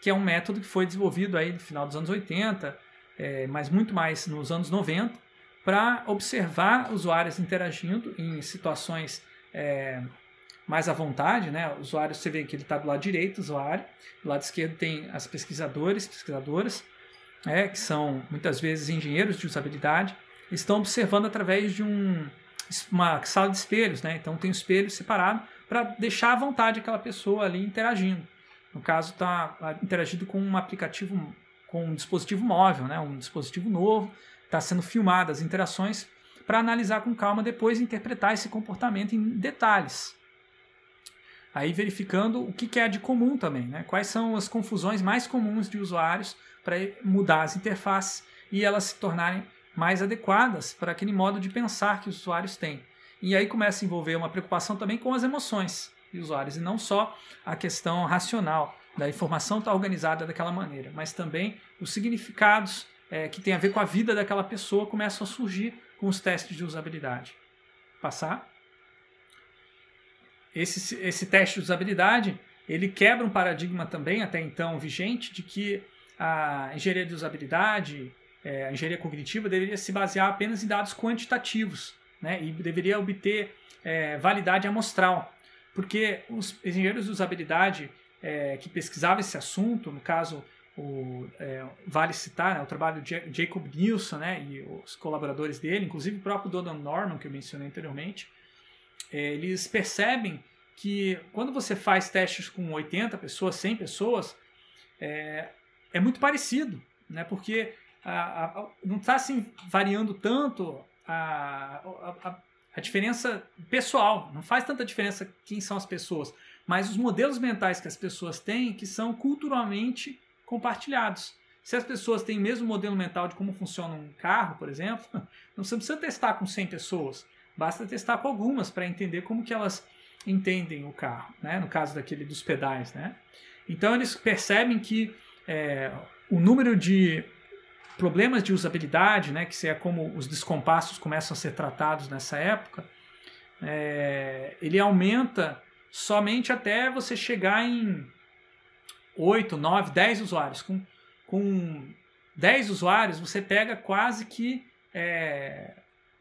que é um método que foi desenvolvido aí no final dos anos 80, é, mas muito mais nos anos 90, para observar usuários interagindo em situações é, mais à vontade, né? O usuário, você vê que ele está do lado direito, o usuário, do lado esquerdo tem as pesquisadores, pesquisadoras, é, que são muitas vezes engenheiros de usabilidade, estão observando através de um, uma sala de espelhos, né? Então tem um espelho separado para deixar à vontade aquela pessoa ali interagindo. No caso, está interagindo com um aplicativo, com um dispositivo móvel, né? um dispositivo novo, está sendo filmado as interações para analisar com calma depois interpretar esse comportamento em detalhes. Aí verificando o que, é de comum também, né? quais são as confusões mais comuns de usuários para mudar as interfaces e elas se tornarem mais adequadas para aquele modo de pensar que os usuários têm. E aí começa a envolver uma preocupação também com as emoções dos usuários, e não só a questão racional da informação estar tá organizada daquela maneira, mas também os significados é, que têm a ver com a vida daquela pessoa começam a surgir com os testes de usabilidade. Passar esse, esse teste de usabilidade ele quebra um paradigma também até então vigente de que a engenharia de usabilidade, é, a engenharia cognitiva deveria se basear apenas em dados quantitativos né, e deveria obter é, validade amostral, porque os engenheiros de usabilidade é, que pesquisavam esse assunto, no caso o, é, vale citar né, o trabalho de Jacob Nielsen né, e os colaboradores dele, inclusive o próprio Donald Norman que eu mencionei anteriormente, eles percebem que quando você faz testes com 80 pessoas, 100 pessoas, é, é muito parecido, né? porque a, a, não está assim, variando tanto a, a, a diferença pessoal, não faz tanta diferença quem são as pessoas, mas os modelos mentais que as pessoas têm que são culturalmente compartilhados. Se as pessoas têm o mesmo modelo mental de como funciona um carro, por exemplo, *laughs* não precisa testar com 100 pessoas. Basta testar com algumas para entender como que elas entendem o carro, né? no caso daquele dos pedais. Né? Então eles percebem que é, o número de problemas de usabilidade, né, que é como os descompassos começam a ser tratados nessa época, é, ele aumenta somente até você chegar em 8, 9, 10 usuários. Com, com 10 usuários, você pega quase que é,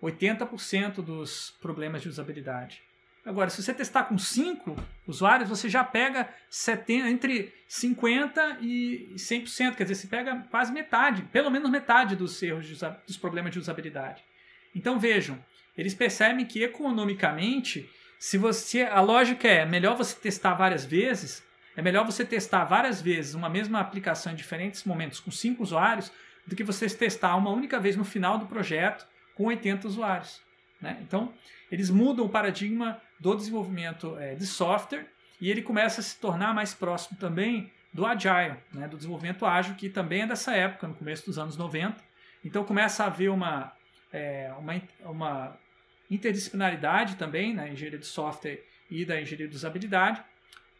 80% dos problemas de usabilidade. Agora, se você testar com 5 usuários, você já pega 70, entre 50% e 100%, quer dizer, você pega quase metade, pelo menos metade dos erros, de, dos problemas de usabilidade. Então vejam, eles percebem que economicamente, se você a lógica é melhor você testar várias vezes, é melhor você testar várias vezes uma mesma aplicação em diferentes momentos com 5 usuários do que você testar uma única vez no final do projeto com 80 usuários. Né? Então, eles mudam o paradigma do desenvolvimento é, de software e ele começa a se tornar mais próximo também do Agile, né? do desenvolvimento ágil, que também é dessa época, no começo dos anos 90. Então, começa a haver uma, é, uma, uma interdisciplinaridade também na engenharia de software e da engenharia de usabilidade.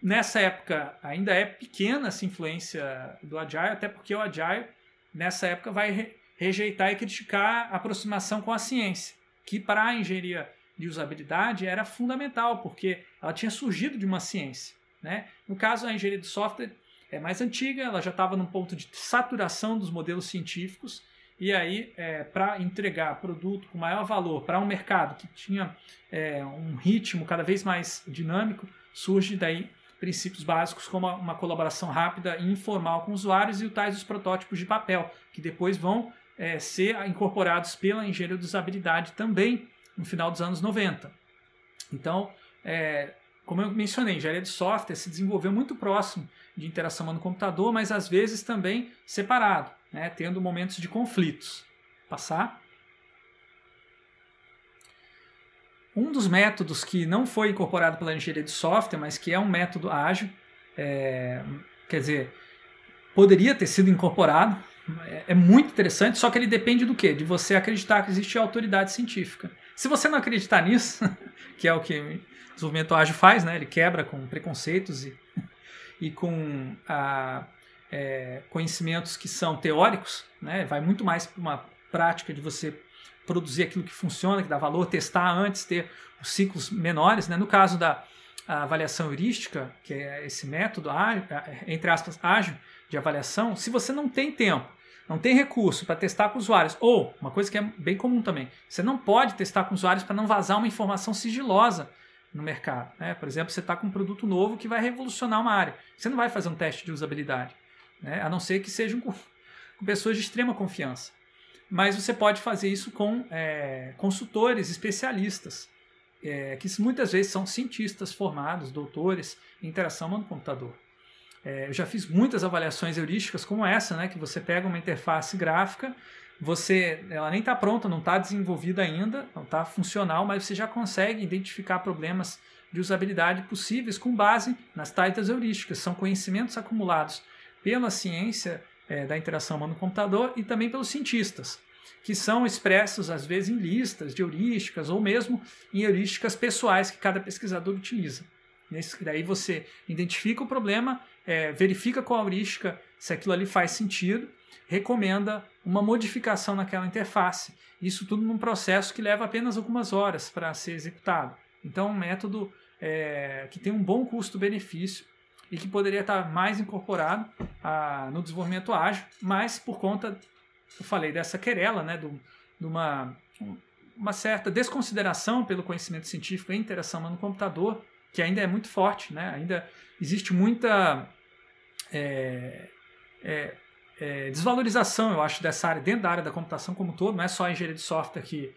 Nessa época ainda é pequena essa influência do Agile, até porque o Agile nessa época vai rejeitar e criticar a aproximação com a ciência, que para a engenharia de usabilidade era fundamental, porque ela tinha surgido de uma ciência. Né? No caso, a engenharia de software é mais antiga, ela já estava num ponto de saturação dos modelos científicos, e aí, é, para entregar produto com maior valor para um mercado que tinha é, um ritmo cada vez mais dinâmico, surge daí princípios básicos como uma colaboração rápida e informal com usuários e tais os protótipos de papel, que depois vão é, ser incorporados pela engenharia de usabilidade também no final dos anos 90. Então, é, como eu mencionei, engenharia de software se desenvolveu muito próximo de interação no computador, mas às vezes também separado, né, tendo momentos de conflitos. Passar. Um dos métodos que não foi incorporado pela engenharia de software, mas que é um método ágil, é, quer dizer, poderia ter sido incorporado, é, é muito interessante, só que ele depende do quê? De você acreditar que existe autoridade científica. Se você não acreditar nisso, *laughs* que é o que o desenvolvimento ágil faz, né? ele quebra com preconceitos e, e com a, é, conhecimentos que são teóricos, né? vai muito mais para uma prática de você produzir aquilo que funciona, que dá valor, testar antes, ter os ciclos menores. Né? No caso da avaliação heurística, que é esse método, entre aspas, ágil de avaliação, se você não tem tempo não tem recurso para testar com usuários, ou uma coisa que é bem comum também, você não pode testar com usuários para não vazar uma informação sigilosa no mercado. Né? Por exemplo, você está com um produto novo que vai revolucionar uma área. Você não vai fazer um teste de usabilidade, né? a não ser que sejam com, pessoas de extrema confiança. Mas você pode fazer isso com é, consultores especialistas, é, que muitas vezes são cientistas formados, doutores em interação no computador. É, eu já fiz muitas avaliações heurísticas como essa, né, que você pega uma interface gráfica, você, ela nem está pronta, não está desenvolvida ainda, não está funcional, mas você já consegue identificar problemas de usabilidade possíveis com base nas tais heurísticas. São conhecimentos acumulados pela ciência é, da interação humano-computador e também pelos cientistas, que são expressos às vezes em listas de heurísticas ou mesmo em heurísticas pessoais que cada pesquisador utiliza. Nesse, daí você identifica o problema é, verifica com a heurística se aquilo ali faz sentido, recomenda uma modificação naquela interface. Isso tudo num processo que leva apenas algumas horas para ser executado. Então, é um método é, que tem um bom custo-benefício e que poderia estar mais incorporado a, no desenvolvimento ágil, mas por conta, eu falei, dessa querela, né, de uma, uma certa desconsideração pelo conhecimento científico e interação no computador, que ainda é muito forte, né? ainda existe muita é, é, é, desvalorização, eu acho, dessa área, dentro da área da computação como um todo, não é só a engenharia de software que,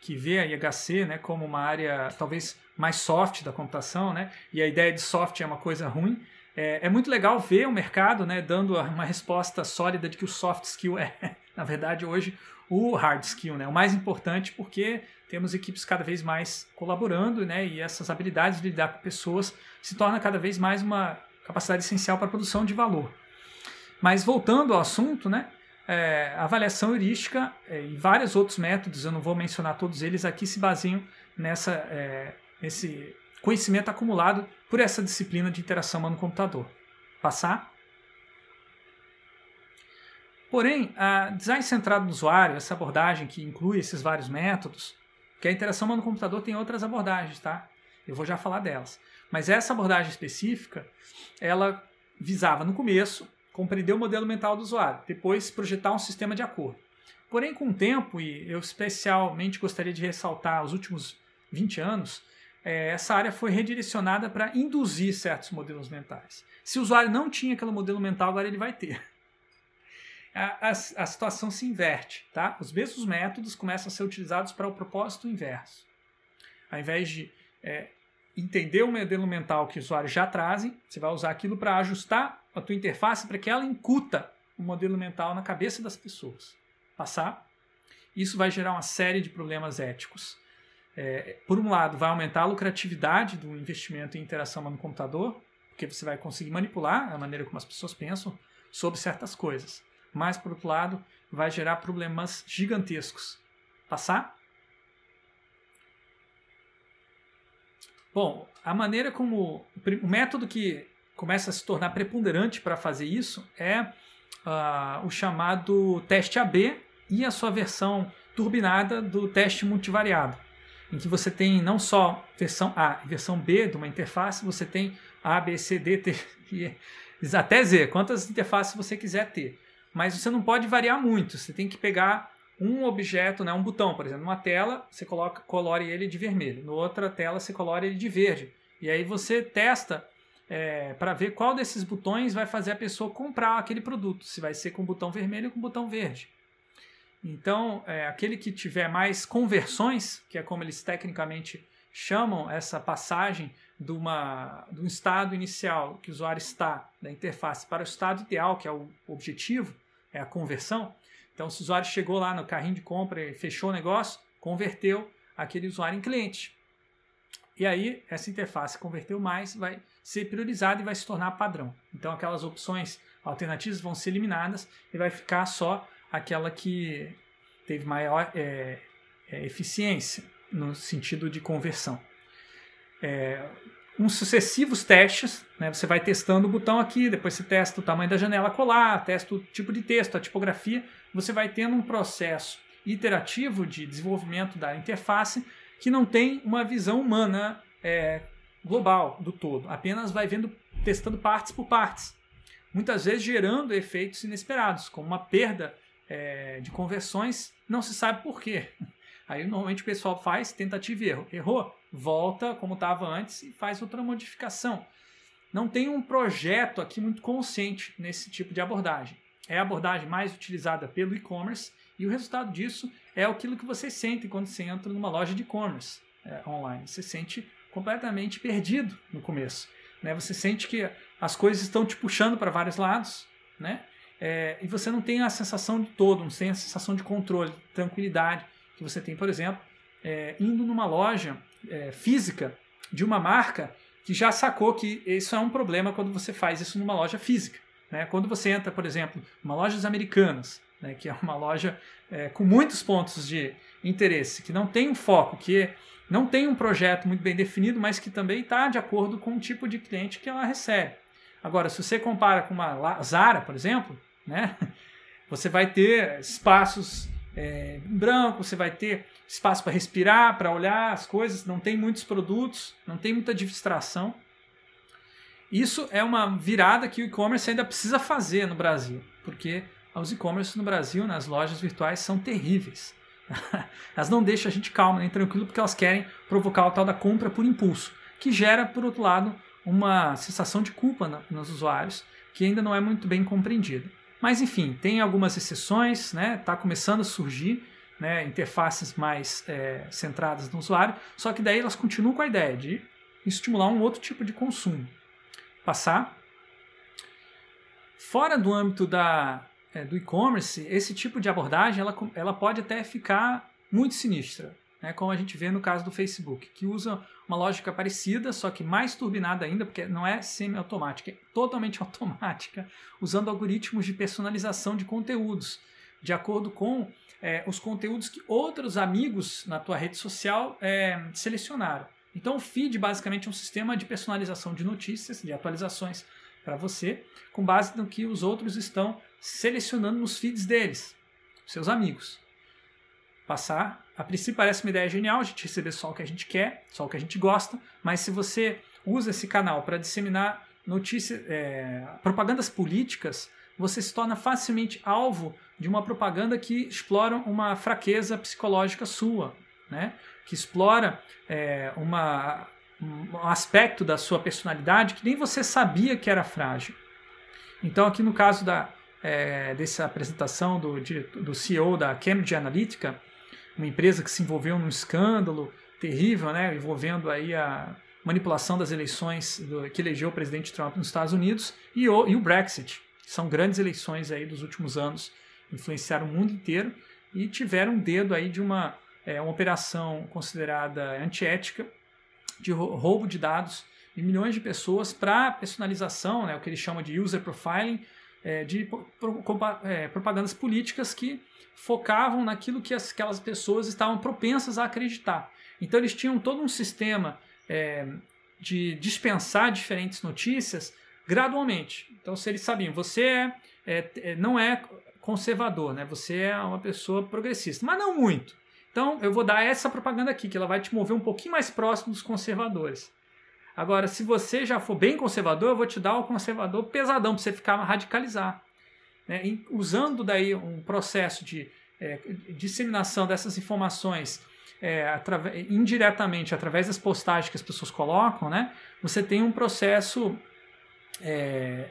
que vê a IHC né, como uma área talvez mais soft da computação, né, e a ideia de soft é uma coisa ruim. É, é muito legal ver o mercado né, dando uma resposta sólida de que o soft skill *laughs* é, na verdade, hoje o hard skill, né, o mais importante, porque temos equipes cada vez mais colaborando, né, e essas habilidades de lidar com pessoas se torna cada vez mais uma capacidade essencial para a produção de valor. Mas voltando ao assunto, né, é, avaliação heurística é, e vários outros métodos, eu não vou mencionar todos eles aqui, se baseiam nessa, é, nesse conhecimento acumulado por essa disciplina de interação humano-computador. Passar. Porém, a design centrado no usuário, essa abordagem que inclui esses vários métodos, que a interação humano-computador tem outras abordagens, tá? Eu vou já falar delas. Mas essa abordagem específica, ela visava no começo compreender o modelo mental do usuário, depois projetar um sistema de acordo. Porém, com o tempo, e eu especialmente gostaria de ressaltar os últimos 20 anos, é, essa área foi redirecionada para induzir certos modelos mentais. Se o usuário não tinha aquele modelo mental, agora ele vai ter. A, a, a situação se inverte. Tá? Os mesmos métodos começam a ser utilizados para o propósito inverso. Ao invés de é, entender o modelo mental que o usuário já trazem, você vai usar aquilo para ajustar a tua interface para que ela incuta o modelo mental na cabeça das pessoas. Passar. Isso vai gerar uma série de problemas éticos. É, por um lado, vai aumentar a lucratividade do investimento em interação no computador, porque você vai conseguir manipular a maneira como as pessoas pensam sobre certas coisas. Mas, por outro lado, vai gerar problemas gigantescos. Passar? Bom, a maneira como. O método que começa a se tornar preponderante para fazer isso é uh, o chamado teste AB e a sua versão turbinada do teste multivariado, em que você tem não só versão A e versão B de uma interface, você tem A, B, C, D, T *laughs* e até Z, quantas interfaces você quiser ter. Mas você não pode variar muito, você tem que pegar um objeto, né, um botão, por exemplo, numa tela, você coloca, colore ele de vermelho, na outra tela você colore ele de verde. E aí você testa é, para ver qual desses botões vai fazer a pessoa comprar aquele produto, se vai ser com botão vermelho ou com botão verde. Então, é, aquele que tiver mais conversões, que é como eles tecnicamente chamam essa passagem de, uma, de um estado inicial que o usuário está da interface para o estado ideal, que é o objetivo, é a conversão. Então, se o usuário chegou lá no carrinho de compra e fechou o negócio, converteu aquele usuário em cliente. E aí, essa interface converteu mais, vai ser priorizada e vai se tornar padrão. Então, aquelas opções alternativas vão ser eliminadas e vai ficar só aquela que teve maior é, é, eficiência no sentido de conversão. É, uns sucessivos testes, né, você vai testando o botão aqui, depois você testa o tamanho da janela colar, testa o tipo de texto, a tipografia, você vai tendo um processo iterativo de desenvolvimento da interface que não tem uma visão humana é, global do todo, apenas vai vendo, testando partes por partes, muitas vezes gerando efeitos inesperados, como uma perda é, de conversões, não se sabe por quê. Aí normalmente o pessoal faz tentativa e erro. Errou, volta como estava antes e faz outra modificação. Não tem um projeto aqui muito consciente nesse tipo de abordagem. É a abordagem mais utilizada pelo e-commerce e o resultado disso é aquilo que você sente quando você entra numa loja de e-commerce é, online. Você sente completamente perdido no começo. Né? Você sente que as coisas estão te puxando para vários lados, né? É, e você não tem a sensação de todo, não tem a sensação de controle, tranquilidade que você tem, por exemplo, é, indo numa loja é, física de uma marca que já sacou que isso é um problema quando você faz isso numa loja física. Né? Quando você entra, por exemplo, numa loja americanas, né, que é uma loja é, com muitos pontos de interesse, que não tem um foco, que não tem um projeto muito bem definido, mas que também está de acordo com o tipo de cliente que ela recebe. Agora, se você compara com uma Zara, por exemplo, né? *laughs* Você vai ter espaços é, branco, você vai ter espaço para respirar, para olhar as coisas, não tem muitos produtos, não tem muita distração. Isso é uma virada que o e-commerce ainda precisa fazer no Brasil, porque os e-commerce no Brasil, nas lojas virtuais, são terríveis. *laughs* elas não deixam a gente calmo nem tranquilo porque elas querem provocar o tal da compra por impulso, que gera, por outro lado, uma sensação de culpa nos usuários que ainda não é muito bem compreendida. Mas enfim, tem algumas exceções, né? Está começando a surgir né, interfaces mais é, centradas no usuário, só que daí elas continuam com a ideia de estimular um outro tipo de consumo. Passar. Fora do âmbito da, é, do e-commerce, esse tipo de abordagem ela, ela pode até ficar muito sinistra, né, como a gente vê no caso do Facebook, que usa uma lógica parecida, só que mais turbinada ainda, porque não é semi-automática, é totalmente *laughs* automática, usando algoritmos de personalização de conteúdos, de acordo com é, os conteúdos que outros amigos na tua rede social é, selecionaram. Então, o feed basicamente é um sistema de personalização de notícias, de atualizações para você, com base no que os outros estão selecionando nos feeds deles, seus amigos. Passar a princípio parece uma ideia genial a gente receber só o que a gente quer, só o que a gente gosta, mas se você usa esse canal para disseminar notícias, é, propagandas políticas, você se torna facilmente alvo de uma propaganda que explora uma fraqueza psicológica sua, né? que explora é, uma, um aspecto da sua personalidade que nem você sabia que era frágil. Então, aqui no caso da, é, dessa apresentação do, do CEO da Cambridge Analytica, uma empresa que se envolveu num escândalo terrível, né, envolvendo aí a manipulação das eleições do, que elegeu o presidente Trump nos Estados Unidos e o, e o Brexit. São grandes eleições aí dos últimos anos, influenciaram o mundo inteiro e tiveram um dedo aí de uma, é, uma operação considerada antiética de roubo de dados de milhões de pessoas para personalização, né, o que eles chamam de user profiling, é, de pro, é, propagandas políticas que focavam naquilo que aquelas pessoas estavam propensas a acreditar. Então eles tinham todo um sistema é, de dispensar diferentes notícias gradualmente. Então, se eles sabiam, você é, é, é, não é conservador, né? Você é uma pessoa progressista, mas não muito. Então, eu vou dar essa propaganda aqui, que ela vai te mover um pouquinho mais próximo dos conservadores. Agora, se você já for bem conservador, eu vou te dar o conservador pesadão para você ficar radicalizar. Né? usando daí um processo de é, disseminação dessas informações é, indiretamente através das postagens que as pessoas colocam, né? você tem um processo é,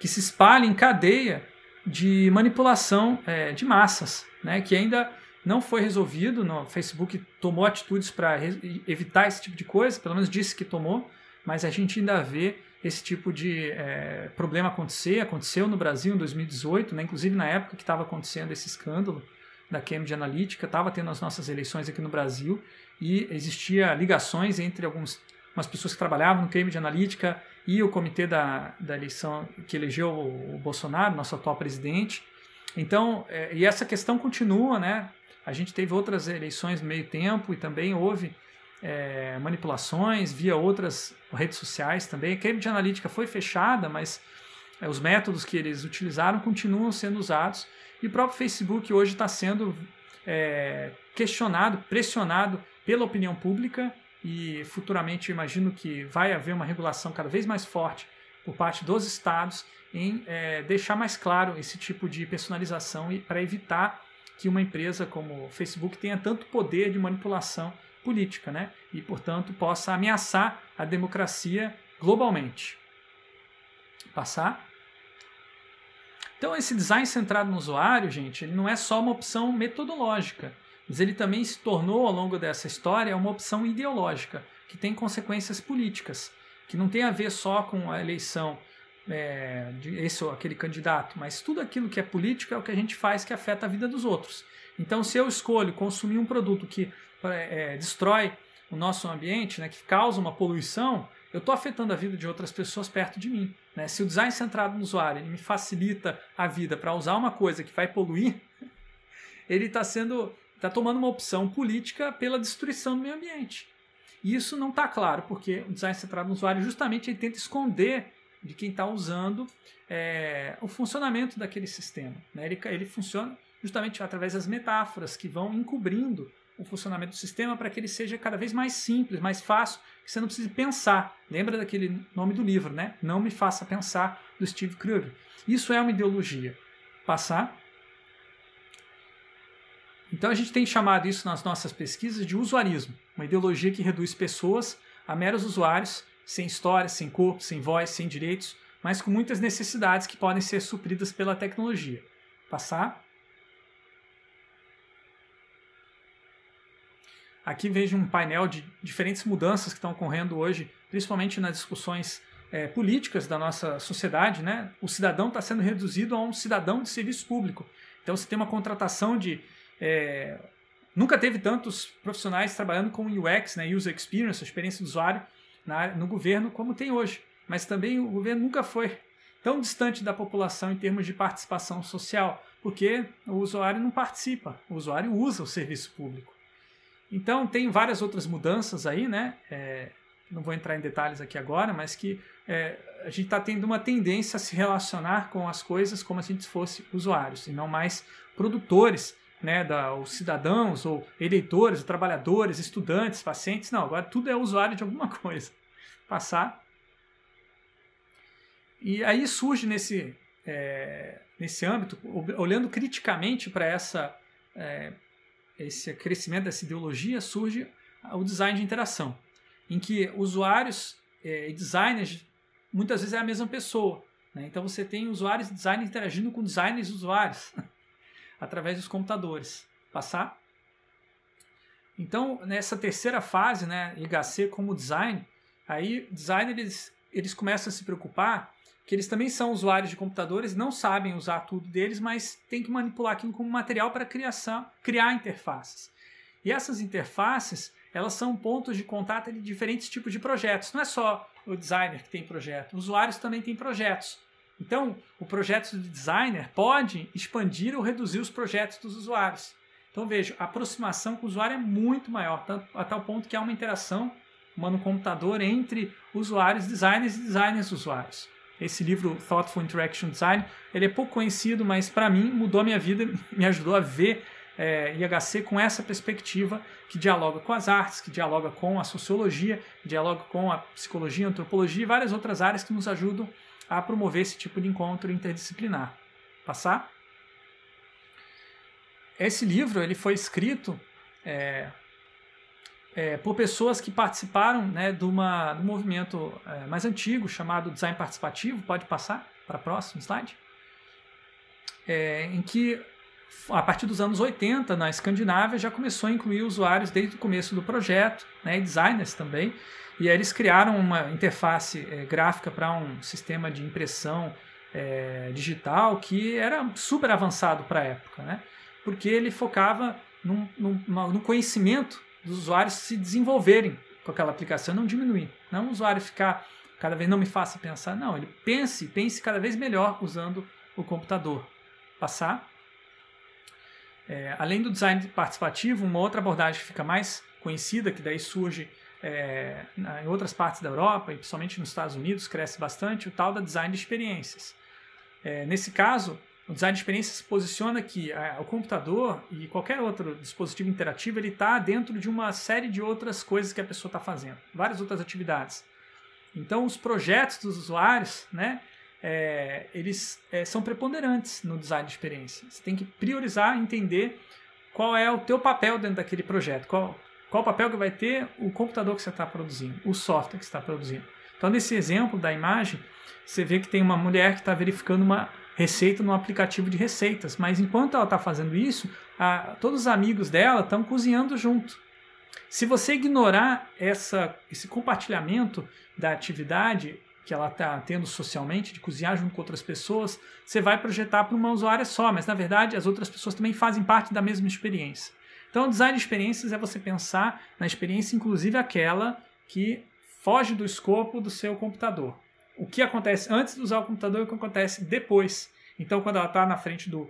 que se espalha em cadeia de manipulação é, de massas, né? que ainda não foi resolvido. No Facebook tomou atitudes para evitar esse tipo de coisa, pelo menos disse que tomou, mas a gente ainda vê esse tipo de é, problema acontecer. Aconteceu no Brasil em 2018, né? inclusive na época que estava acontecendo esse escândalo da Cambridge Analytica, estava tendo as nossas eleições aqui no Brasil e existia ligações entre algumas pessoas que trabalhavam no Cambridge Analytica e o comitê da, da eleição que elegeu o Bolsonaro, nosso atual presidente. Então, é, e essa questão continua, né? A gente teve outras eleições meio tempo e também houve é, manipulações via outras redes sociais também. A Cambridge Analytica foi fechada, mas é, os métodos que eles utilizaram continuam sendo usados. E o próprio Facebook hoje está sendo é, questionado, pressionado pela opinião pública e futuramente imagino que vai haver uma regulação cada vez mais forte por parte dos estados em é, deixar mais claro esse tipo de personalização e para evitar que uma empresa como o Facebook tenha tanto poder de manipulação política, né? E, portanto, possa ameaçar a democracia globalmente. Passar. Então, esse design centrado no usuário, gente, ele não é só uma opção metodológica, mas ele também se tornou, ao longo dessa história, uma opção ideológica, que tem consequências políticas, que não tem a ver só com a eleição é, de esse ou aquele candidato, mas tudo aquilo que é político é o que a gente faz que afeta a vida dos outros. Então, se eu escolho consumir um produto que é, destrói o nosso ambiente, né, que causa uma poluição, eu estou afetando a vida de outras pessoas perto de mim. Né? Se o design centrado no usuário me facilita a vida para usar uma coisa que vai poluir, *laughs* ele está sendo está tomando uma opção política pela destruição do meio ambiente. E isso não está claro, porque o design centrado no usuário justamente ele tenta esconder de quem está usando é, o funcionamento daquele sistema. Né? Ele, ele funciona justamente através das metáforas que vão encobrindo o funcionamento do sistema para que ele seja cada vez mais simples, mais fácil, que você não precise pensar. Lembra daquele nome do livro, né? Não me faça pensar, do Steve Krug. Isso é uma ideologia. Passar. Então a gente tem chamado isso nas nossas pesquisas de usuarismo, uma ideologia que reduz pessoas a meros usuários, sem história, sem corpo, sem voz, sem direitos, mas com muitas necessidades que podem ser supridas pela tecnologia. Passar. Aqui vejo um painel de diferentes mudanças que estão ocorrendo hoje, principalmente nas discussões é, políticas da nossa sociedade. Né? O cidadão está sendo reduzido a um cidadão de serviço público. Então você tem uma contratação de. É, nunca teve tantos profissionais trabalhando com UX, né, User Experience, experiência do usuário, na, no governo como tem hoje. Mas também o governo nunca foi tão distante da população em termos de participação social, porque o usuário não participa, o usuário usa o serviço público. Então tem várias outras mudanças aí, né? É, não vou entrar em detalhes aqui agora, mas que é, a gente está tendo uma tendência a se relacionar com as coisas como se a gente fosse usuários e não mais produtores, né, da, os cidadãos ou eleitores, ou trabalhadores, estudantes, pacientes. Não, agora tudo é usuário de alguma *laughs* coisa. Passar. E aí surge nesse, é, nesse âmbito, olhando criticamente para essa é, esse crescimento dessa ideologia, surge o design de interação, em que usuários é, e designers muitas vezes é a mesma pessoa. Né? Então você tem usuários e designers interagindo com designers e usuários *laughs* através dos computadores. Passar? Então, nessa terceira fase, né, IHC como design, aí designers eles começam a se preocupar que eles também são usuários de computadores, não sabem usar tudo deles, mas tem que manipular aquilo como material para criação, criar interfaces. E essas interfaces, elas são pontos de contato de diferentes tipos de projetos. Não é só o designer que tem projeto, os usuários também têm projetos. Então, o projeto do designer pode expandir ou reduzir os projetos dos usuários. Então, veja, a aproximação com o usuário é muito maior, a tal ponto que há uma interação uma no computador entre usuários, designers e designers usuários. Esse livro, Thoughtful Interaction Design, ele é pouco conhecido, mas para mim mudou a minha vida, *laughs* me ajudou a ver é, IHC com essa perspectiva que dialoga com as artes, que dialoga com a sociologia, dialoga com a psicologia, a antropologia e várias outras áreas que nos ajudam a promover esse tipo de encontro interdisciplinar. Passar? Esse livro ele foi escrito é, é, por pessoas que participaram né, de, uma, de um movimento é, mais antigo chamado design participativo. Pode passar para o próximo slide. É, em que, a partir dos anos 80, na Escandinávia, já começou a incluir usuários desde o começo do projeto, né, e designers também. E aí eles criaram uma interface é, gráfica para um sistema de impressão é, digital que era super avançado para a época, né? porque ele focava no, no conhecimento dos usuários se desenvolverem com aquela aplicação, não diminuir. Não o usuário ficar cada vez não me faça pensar, não, ele pense, pense cada vez melhor usando o computador. Passar. É, além do design participativo, uma outra abordagem que fica mais conhecida, que daí surge é, em outras partes da Europa, e principalmente nos Estados Unidos, cresce bastante, o tal da design de experiências. É, nesse caso, o design de experiência se posiciona que é, o computador e qualquer outro dispositivo interativo ele está dentro de uma série de outras coisas que a pessoa está fazendo, várias outras atividades. Então, os projetos dos usuários, né, é, eles é, são preponderantes no design de experiência. Você tem que priorizar, entender qual é o teu papel dentro daquele projeto, qual, qual papel que vai ter o computador que você está produzindo, o software que você está produzindo. Então, nesse exemplo da imagem, você vê que tem uma mulher que está verificando uma receita no aplicativo de receitas. Mas enquanto ela está fazendo isso, a, todos os amigos dela estão cozinhando junto. Se você ignorar essa, esse compartilhamento da atividade que ela está tendo socialmente, de cozinhar junto com outras pessoas, você vai projetar para uma usuária só, mas na verdade as outras pessoas também fazem parte da mesma experiência. Então, o design de experiências é você pensar na experiência, inclusive aquela que foge do escopo do seu computador o que acontece antes de usar o computador e o que acontece depois. Então, quando ela está na frente do,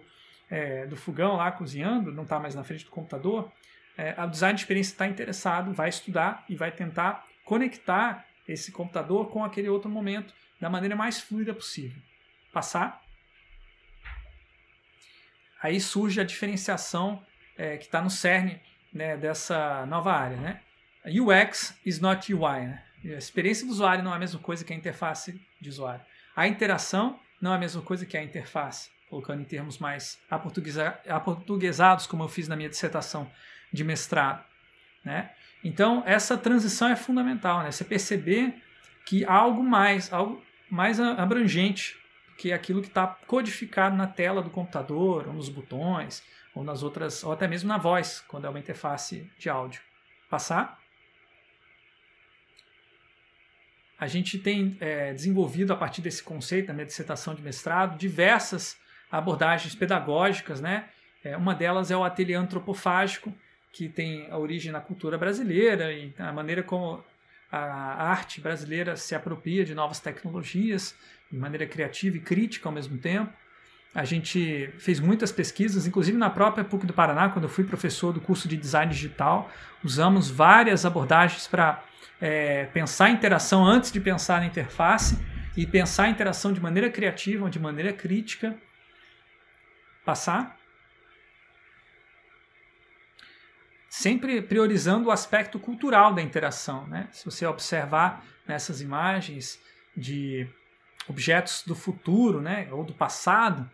é, do fogão lá cozinhando, não está mais na frente do computador, é, o design de experiência está interessado, vai estudar e vai tentar conectar esse computador com aquele outro momento da maneira mais fluida possível. Passar. Aí surge a diferenciação é, que está no cerne né, dessa nova área. Né? UX is not UI. Né? A experiência do usuário não é a mesma coisa que a interface de usuário. A interação não é a mesma coisa que a interface, colocando em termos mais aportuguesados, como eu fiz na minha dissertação de mestrado. Né? Então, essa transição é fundamental, né? você perceber que há algo mais, algo mais abrangente que aquilo que está codificado na tela do computador, ou nos botões, ou nas outras, ou até mesmo na voz, quando é uma interface de áudio. Passar? A gente tem é, desenvolvido, a partir desse conceito, da minha dissertação de mestrado, diversas abordagens pedagógicas. Né? É, uma delas é o ateliê antropofágico, que tem a origem na cultura brasileira e a maneira como a arte brasileira se apropria de novas tecnologias de maneira criativa e crítica ao mesmo tempo. A gente fez muitas pesquisas, inclusive na própria PUC do Paraná, quando eu fui professor do curso de design digital, usamos várias abordagens para é, pensar a interação antes de pensar na interface e pensar a interação de maneira criativa, de maneira crítica. Passar. Sempre priorizando o aspecto cultural da interação. Né? Se você observar nessas imagens de objetos do futuro né, ou do passado,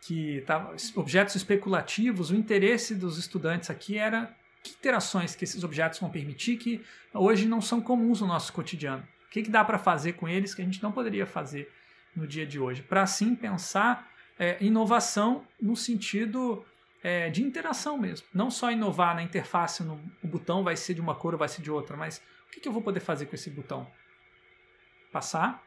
que tá, objetos especulativos, o interesse dos estudantes aqui era que interações que esses objetos vão permitir que hoje não são comuns no nosso cotidiano. O que, que dá para fazer com eles que a gente não poderia fazer no dia de hoje? Para assim pensar é, inovação no sentido é, de interação mesmo. Não só inovar na interface, no, o botão vai ser de uma cor ou vai ser de outra, mas o que, que eu vou poder fazer com esse botão? Passar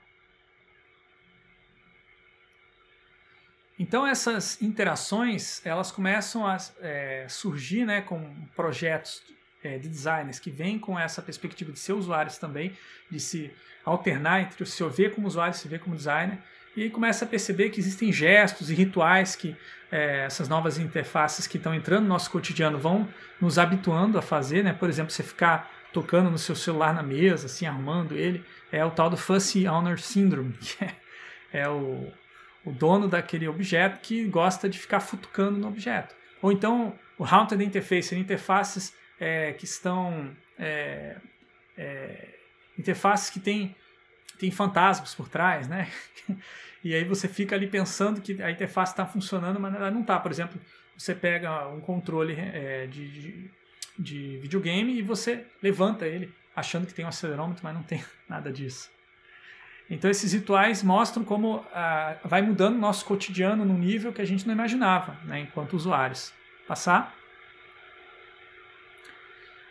Então essas interações elas começam a é, surgir né, com projetos é, de designers que vêm com essa perspectiva de ser usuários também, de se alternar entre o se ver como usuário e se ver como designer, e começa a perceber que existem gestos e rituais que é, essas novas interfaces que estão entrando no nosso cotidiano vão nos habituando a fazer, né? Por exemplo, você ficar tocando no seu celular na mesa, assim, arrumando ele, é o tal do Fussy Owner Syndrome, *laughs* que é, é o, o dono daquele objeto que gosta de ficar futucando no objeto. Ou então o Haunted Interface, interfaces é, que estão. É, é, interfaces que têm tem fantasmas por trás, né? *laughs* E aí você fica ali pensando que a interface está funcionando, mas ela não está. Por exemplo, você pega um controle é, de, de, de, videogame e você levanta ele achando que tem um acelerômetro, mas não tem *laughs* nada disso. Então esses rituais mostram como ah, vai mudando o nosso cotidiano num nível que a gente não imaginava, né, enquanto usuários. Passar.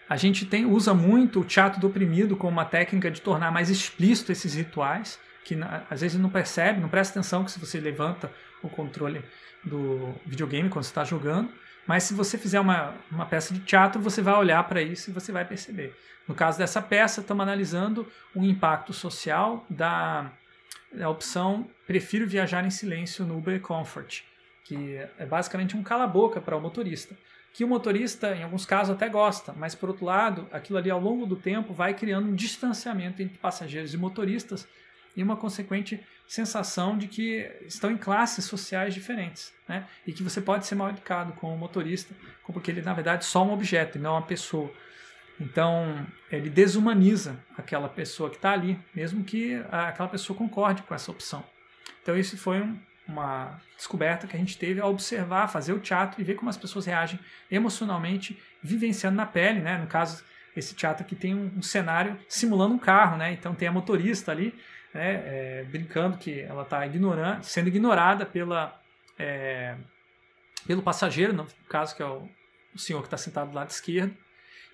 A gente tem, usa muito o teatro do oprimido como uma técnica de tornar mais explícito esses rituais, que às vezes não percebe, não presta atenção que se você levanta o controle do videogame quando você está jogando, mas se você fizer uma, uma peça de teatro, você vai olhar para isso e você vai perceber. No caso dessa peça, estamos analisando o impacto social da, da opção Prefiro viajar em silêncio no Uber Comfort, que é basicamente um cala-boca para o motorista que o motorista, em alguns casos, até gosta, mas por outro lado, aquilo ali ao longo do tempo vai criando um distanciamento entre passageiros e motoristas e uma consequente sensação de que estão em classes sociais diferentes, né? E que você pode ser mal educado com o motorista, porque ele na verdade é só um objeto e não uma pessoa. Então ele desumaniza aquela pessoa que está ali, mesmo que aquela pessoa concorde com essa opção. Então isso foi um, uma descoberta que a gente teve ao observar, fazer o teatro e ver como as pessoas reagem emocionalmente, vivenciando na pele, né? No caso, esse teatro aqui tem um, um cenário simulando um carro, né? Então tem a motorista ali, né? É, brincando que ela está sendo ignorada pela, é, pelo passageiro, no caso que é o, o senhor que está sentado do lado esquerdo.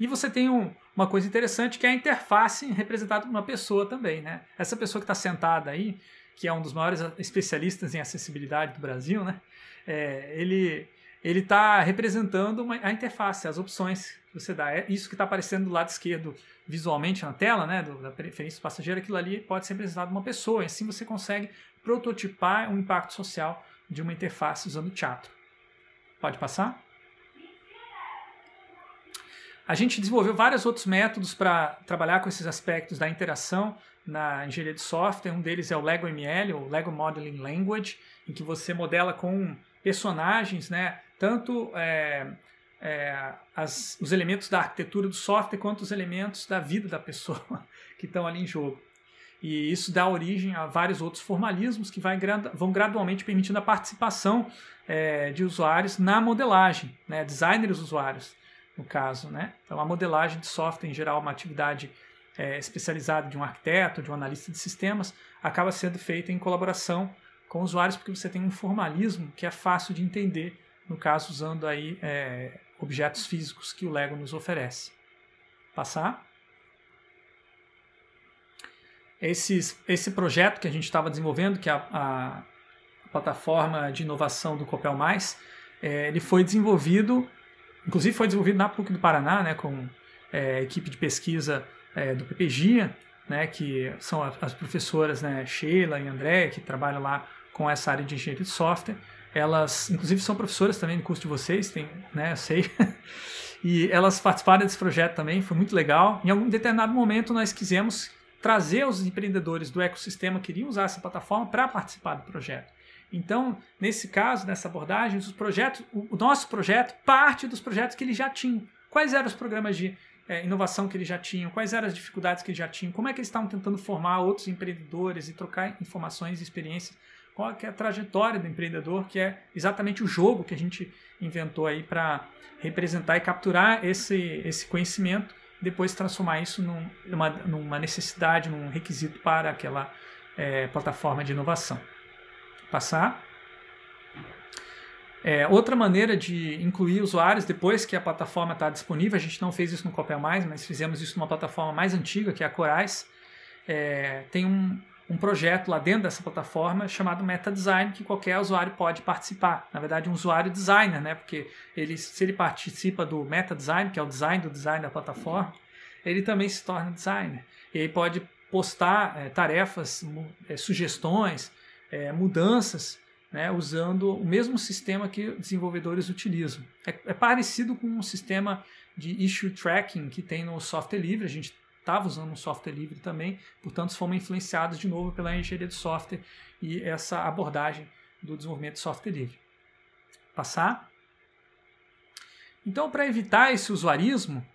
E você tem um, uma coisa interessante que é a interface representada por uma pessoa também, né? Essa pessoa que está sentada aí, que é um dos maiores especialistas em acessibilidade do Brasil, né? É, ele ele está representando uma, a interface, as opções que você dá. É isso que está aparecendo do lado esquerdo visualmente na tela, né, do, da preferência do passageiro, aquilo ali pode ser representado uma pessoa. E assim você consegue prototipar um impacto social de uma interface usando o teatro. Pode passar? A gente desenvolveu vários outros métodos para trabalhar com esses aspectos da interação na engenharia de software. Um deles é o Lego ML, o Lego Modeling Language, em que você modela com personagens, né, tanto é, é, as, os elementos da arquitetura do software quanto os elementos da vida da pessoa *laughs* que estão ali em jogo. E isso dá origem a vários outros formalismos que vai, vão gradualmente permitindo a participação é, de usuários na modelagem, né, designers usuários, no caso. Né? Então, a modelagem de software, em geral, uma atividade é, especializado de um arquiteto, de um analista de sistemas, acaba sendo feita em colaboração com usuários, porque você tem um formalismo que é fácil de entender, no caso usando aí é, objetos físicos que o Lego nos oferece. Passar. Esses, esse projeto que a gente estava desenvolvendo, que é a, a, a, plataforma de inovação do Copel Mais, é, ele foi desenvolvido, inclusive foi desenvolvido na PUC do Paraná, né, com é, equipe de pesquisa é, do PPGIA, né, que são as professoras né, Sheila e André, que trabalham lá com essa área de engenharia de software. Elas, inclusive, são professoras também no curso de vocês, tem, né, eu sei. *laughs* e elas participaram desse projeto também, foi muito legal. Em algum determinado momento, nós quisemos trazer os empreendedores do ecossistema que queriam usar essa plataforma para participar do projeto. Então, nesse caso, nessa abordagem, os projetos, o nosso projeto parte dos projetos que eles já tinham. Quais eram os programas de é, inovação que eles já tinham, quais eram as dificuldades que eles já tinham, como é que eles estavam tentando formar outros empreendedores e trocar informações e experiências, qual é a trajetória do empreendedor, que é exatamente o jogo que a gente inventou aí para representar e capturar esse, esse conhecimento, depois transformar isso num, numa, numa necessidade, num requisito para aquela é, plataforma de inovação. Passar. É, outra maneira de incluir usuários depois que a plataforma está disponível, a gente não fez isso no Copel Mais, mas fizemos isso numa plataforma mais antiga, que é a Corais. É, tem um, um projeto lá dentro dessa plataforma chamado Meta Design, que qualquer usuário pode participar. Na verdade, um usuário designer, né? porque ele, se ele participa do Meta Design, que é o design do design da plataforma, ele também se torna designer. E aí pode postar é, tarefas, é, sugestões, é, mudanças né, usando o mesmo sistema que desenvolvedores utilizam. É, é, parecido com um sistema de issue tracking que tem no software livre, a gente estava usando um software livre também, portanto fomos influenciados de novo pela engenharia de software e essa abordagem do desenvolvimento de software livre. Passar. Então, para evitar esse usuarismo,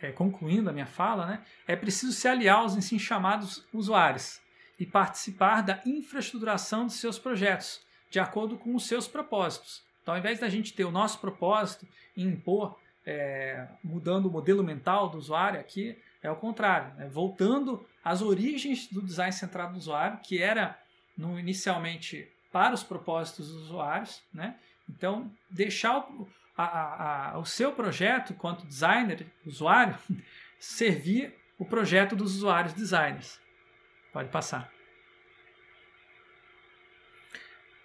é, concluindo a minha fala, né, é preciso se aliar aos assim chamados usuários e participar da infraestruturação de seus projetos, de acordo com os seus propósitos. Então, ao invés da gente ter o nosso propósito e impor, é, mudando o modelo mental do usuário aqui, é o contrário, né? voltando às origens do design centrado no usuário, que era no, inicialmente para os propósitos dos usuários, né? Então, deixar o, a, a, o seu projeto, quanto designer, usuário, *laughs* servir o projeto dos usuários designers. Pode passar.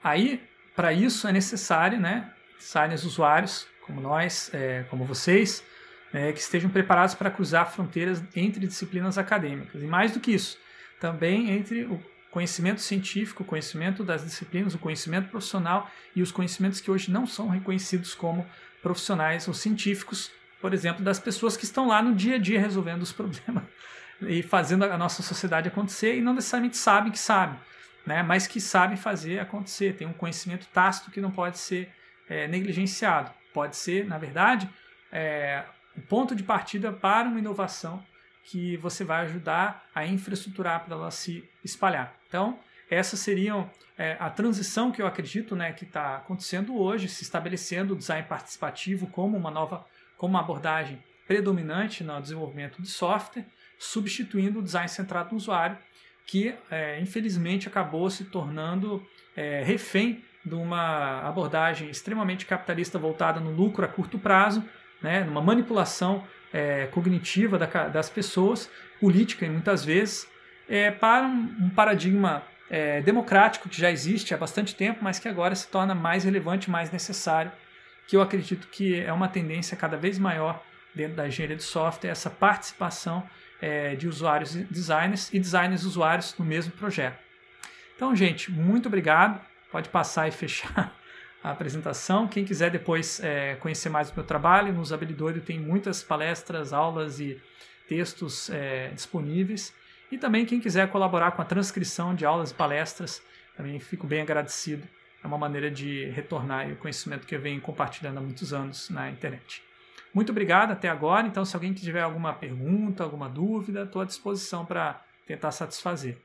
Aí, para isso é necessário, né, designers usuários, como nós, é, como vocês, é, que estejam preparados para cruzar fronteiras entre disciplinas acadêmicas. E mais do que isso, também entre o conhecimento científico, o conhecimento das disciplinas, o conhecimento profissional e os conhecimentos que hoje não são reconhecidos como profissionais ou científicos, por exemplo, das pessoas que estão lá no dia a dia resolvendo os *laughs* problemas e fazendo a nossa sociedade acontecer e não necessariamente sabem que sabem, né? mas que sabem fazer acontecer. Tem um conhecimento tácito que não pode ser é, negligenciado. Pode ser, na verdade, é, o ponto de partida para uma inovação que você vai ajudar a infraestruturar para ela se espalhar. Então, essas seriam é, a transição que eu acredito né, que está acontecendo hoje, se estabelecendo o design participativo como uma nova, como uma abordagem predominante no desenvolvimento de software, substituindo o design centrado no usuário, que é, infelizmente acabou se tornando é, refém de uma abordagem extremamente capitalista voltada no lucro a curto prazo, né, numa manipulação é, cognitiva da, das pessoas, política muitas vezes, é, para um, um paradigma é, democrático que já existe há bastante tempo, mas que agora se torna mais relevante, mais necessário, que eu acredito que é uma tendência cada vez maior dentro da engenharia de software, essa participação é, de usuários designers e designers usuários no mesmo projeto. Então, gente, muito obrigado. Pode passar e fechar a apresentação. Quem quiser depois é, conhecer mais do meu trabalho, no Usabilidoido tem muitas palestras, aulas e textos é, disponíveis. E também quem quiser colaborar com a transcrição de aulas e palestras, também fico bem agradecido. É uma maneira de retornar o conhecimento que eu venho compartilhando há muitos anos na internet. Muito obrigado até agora. Então, se alguém tiver alguma pergunta, alguma dúvida, estou à disposição para tentar satisfazer.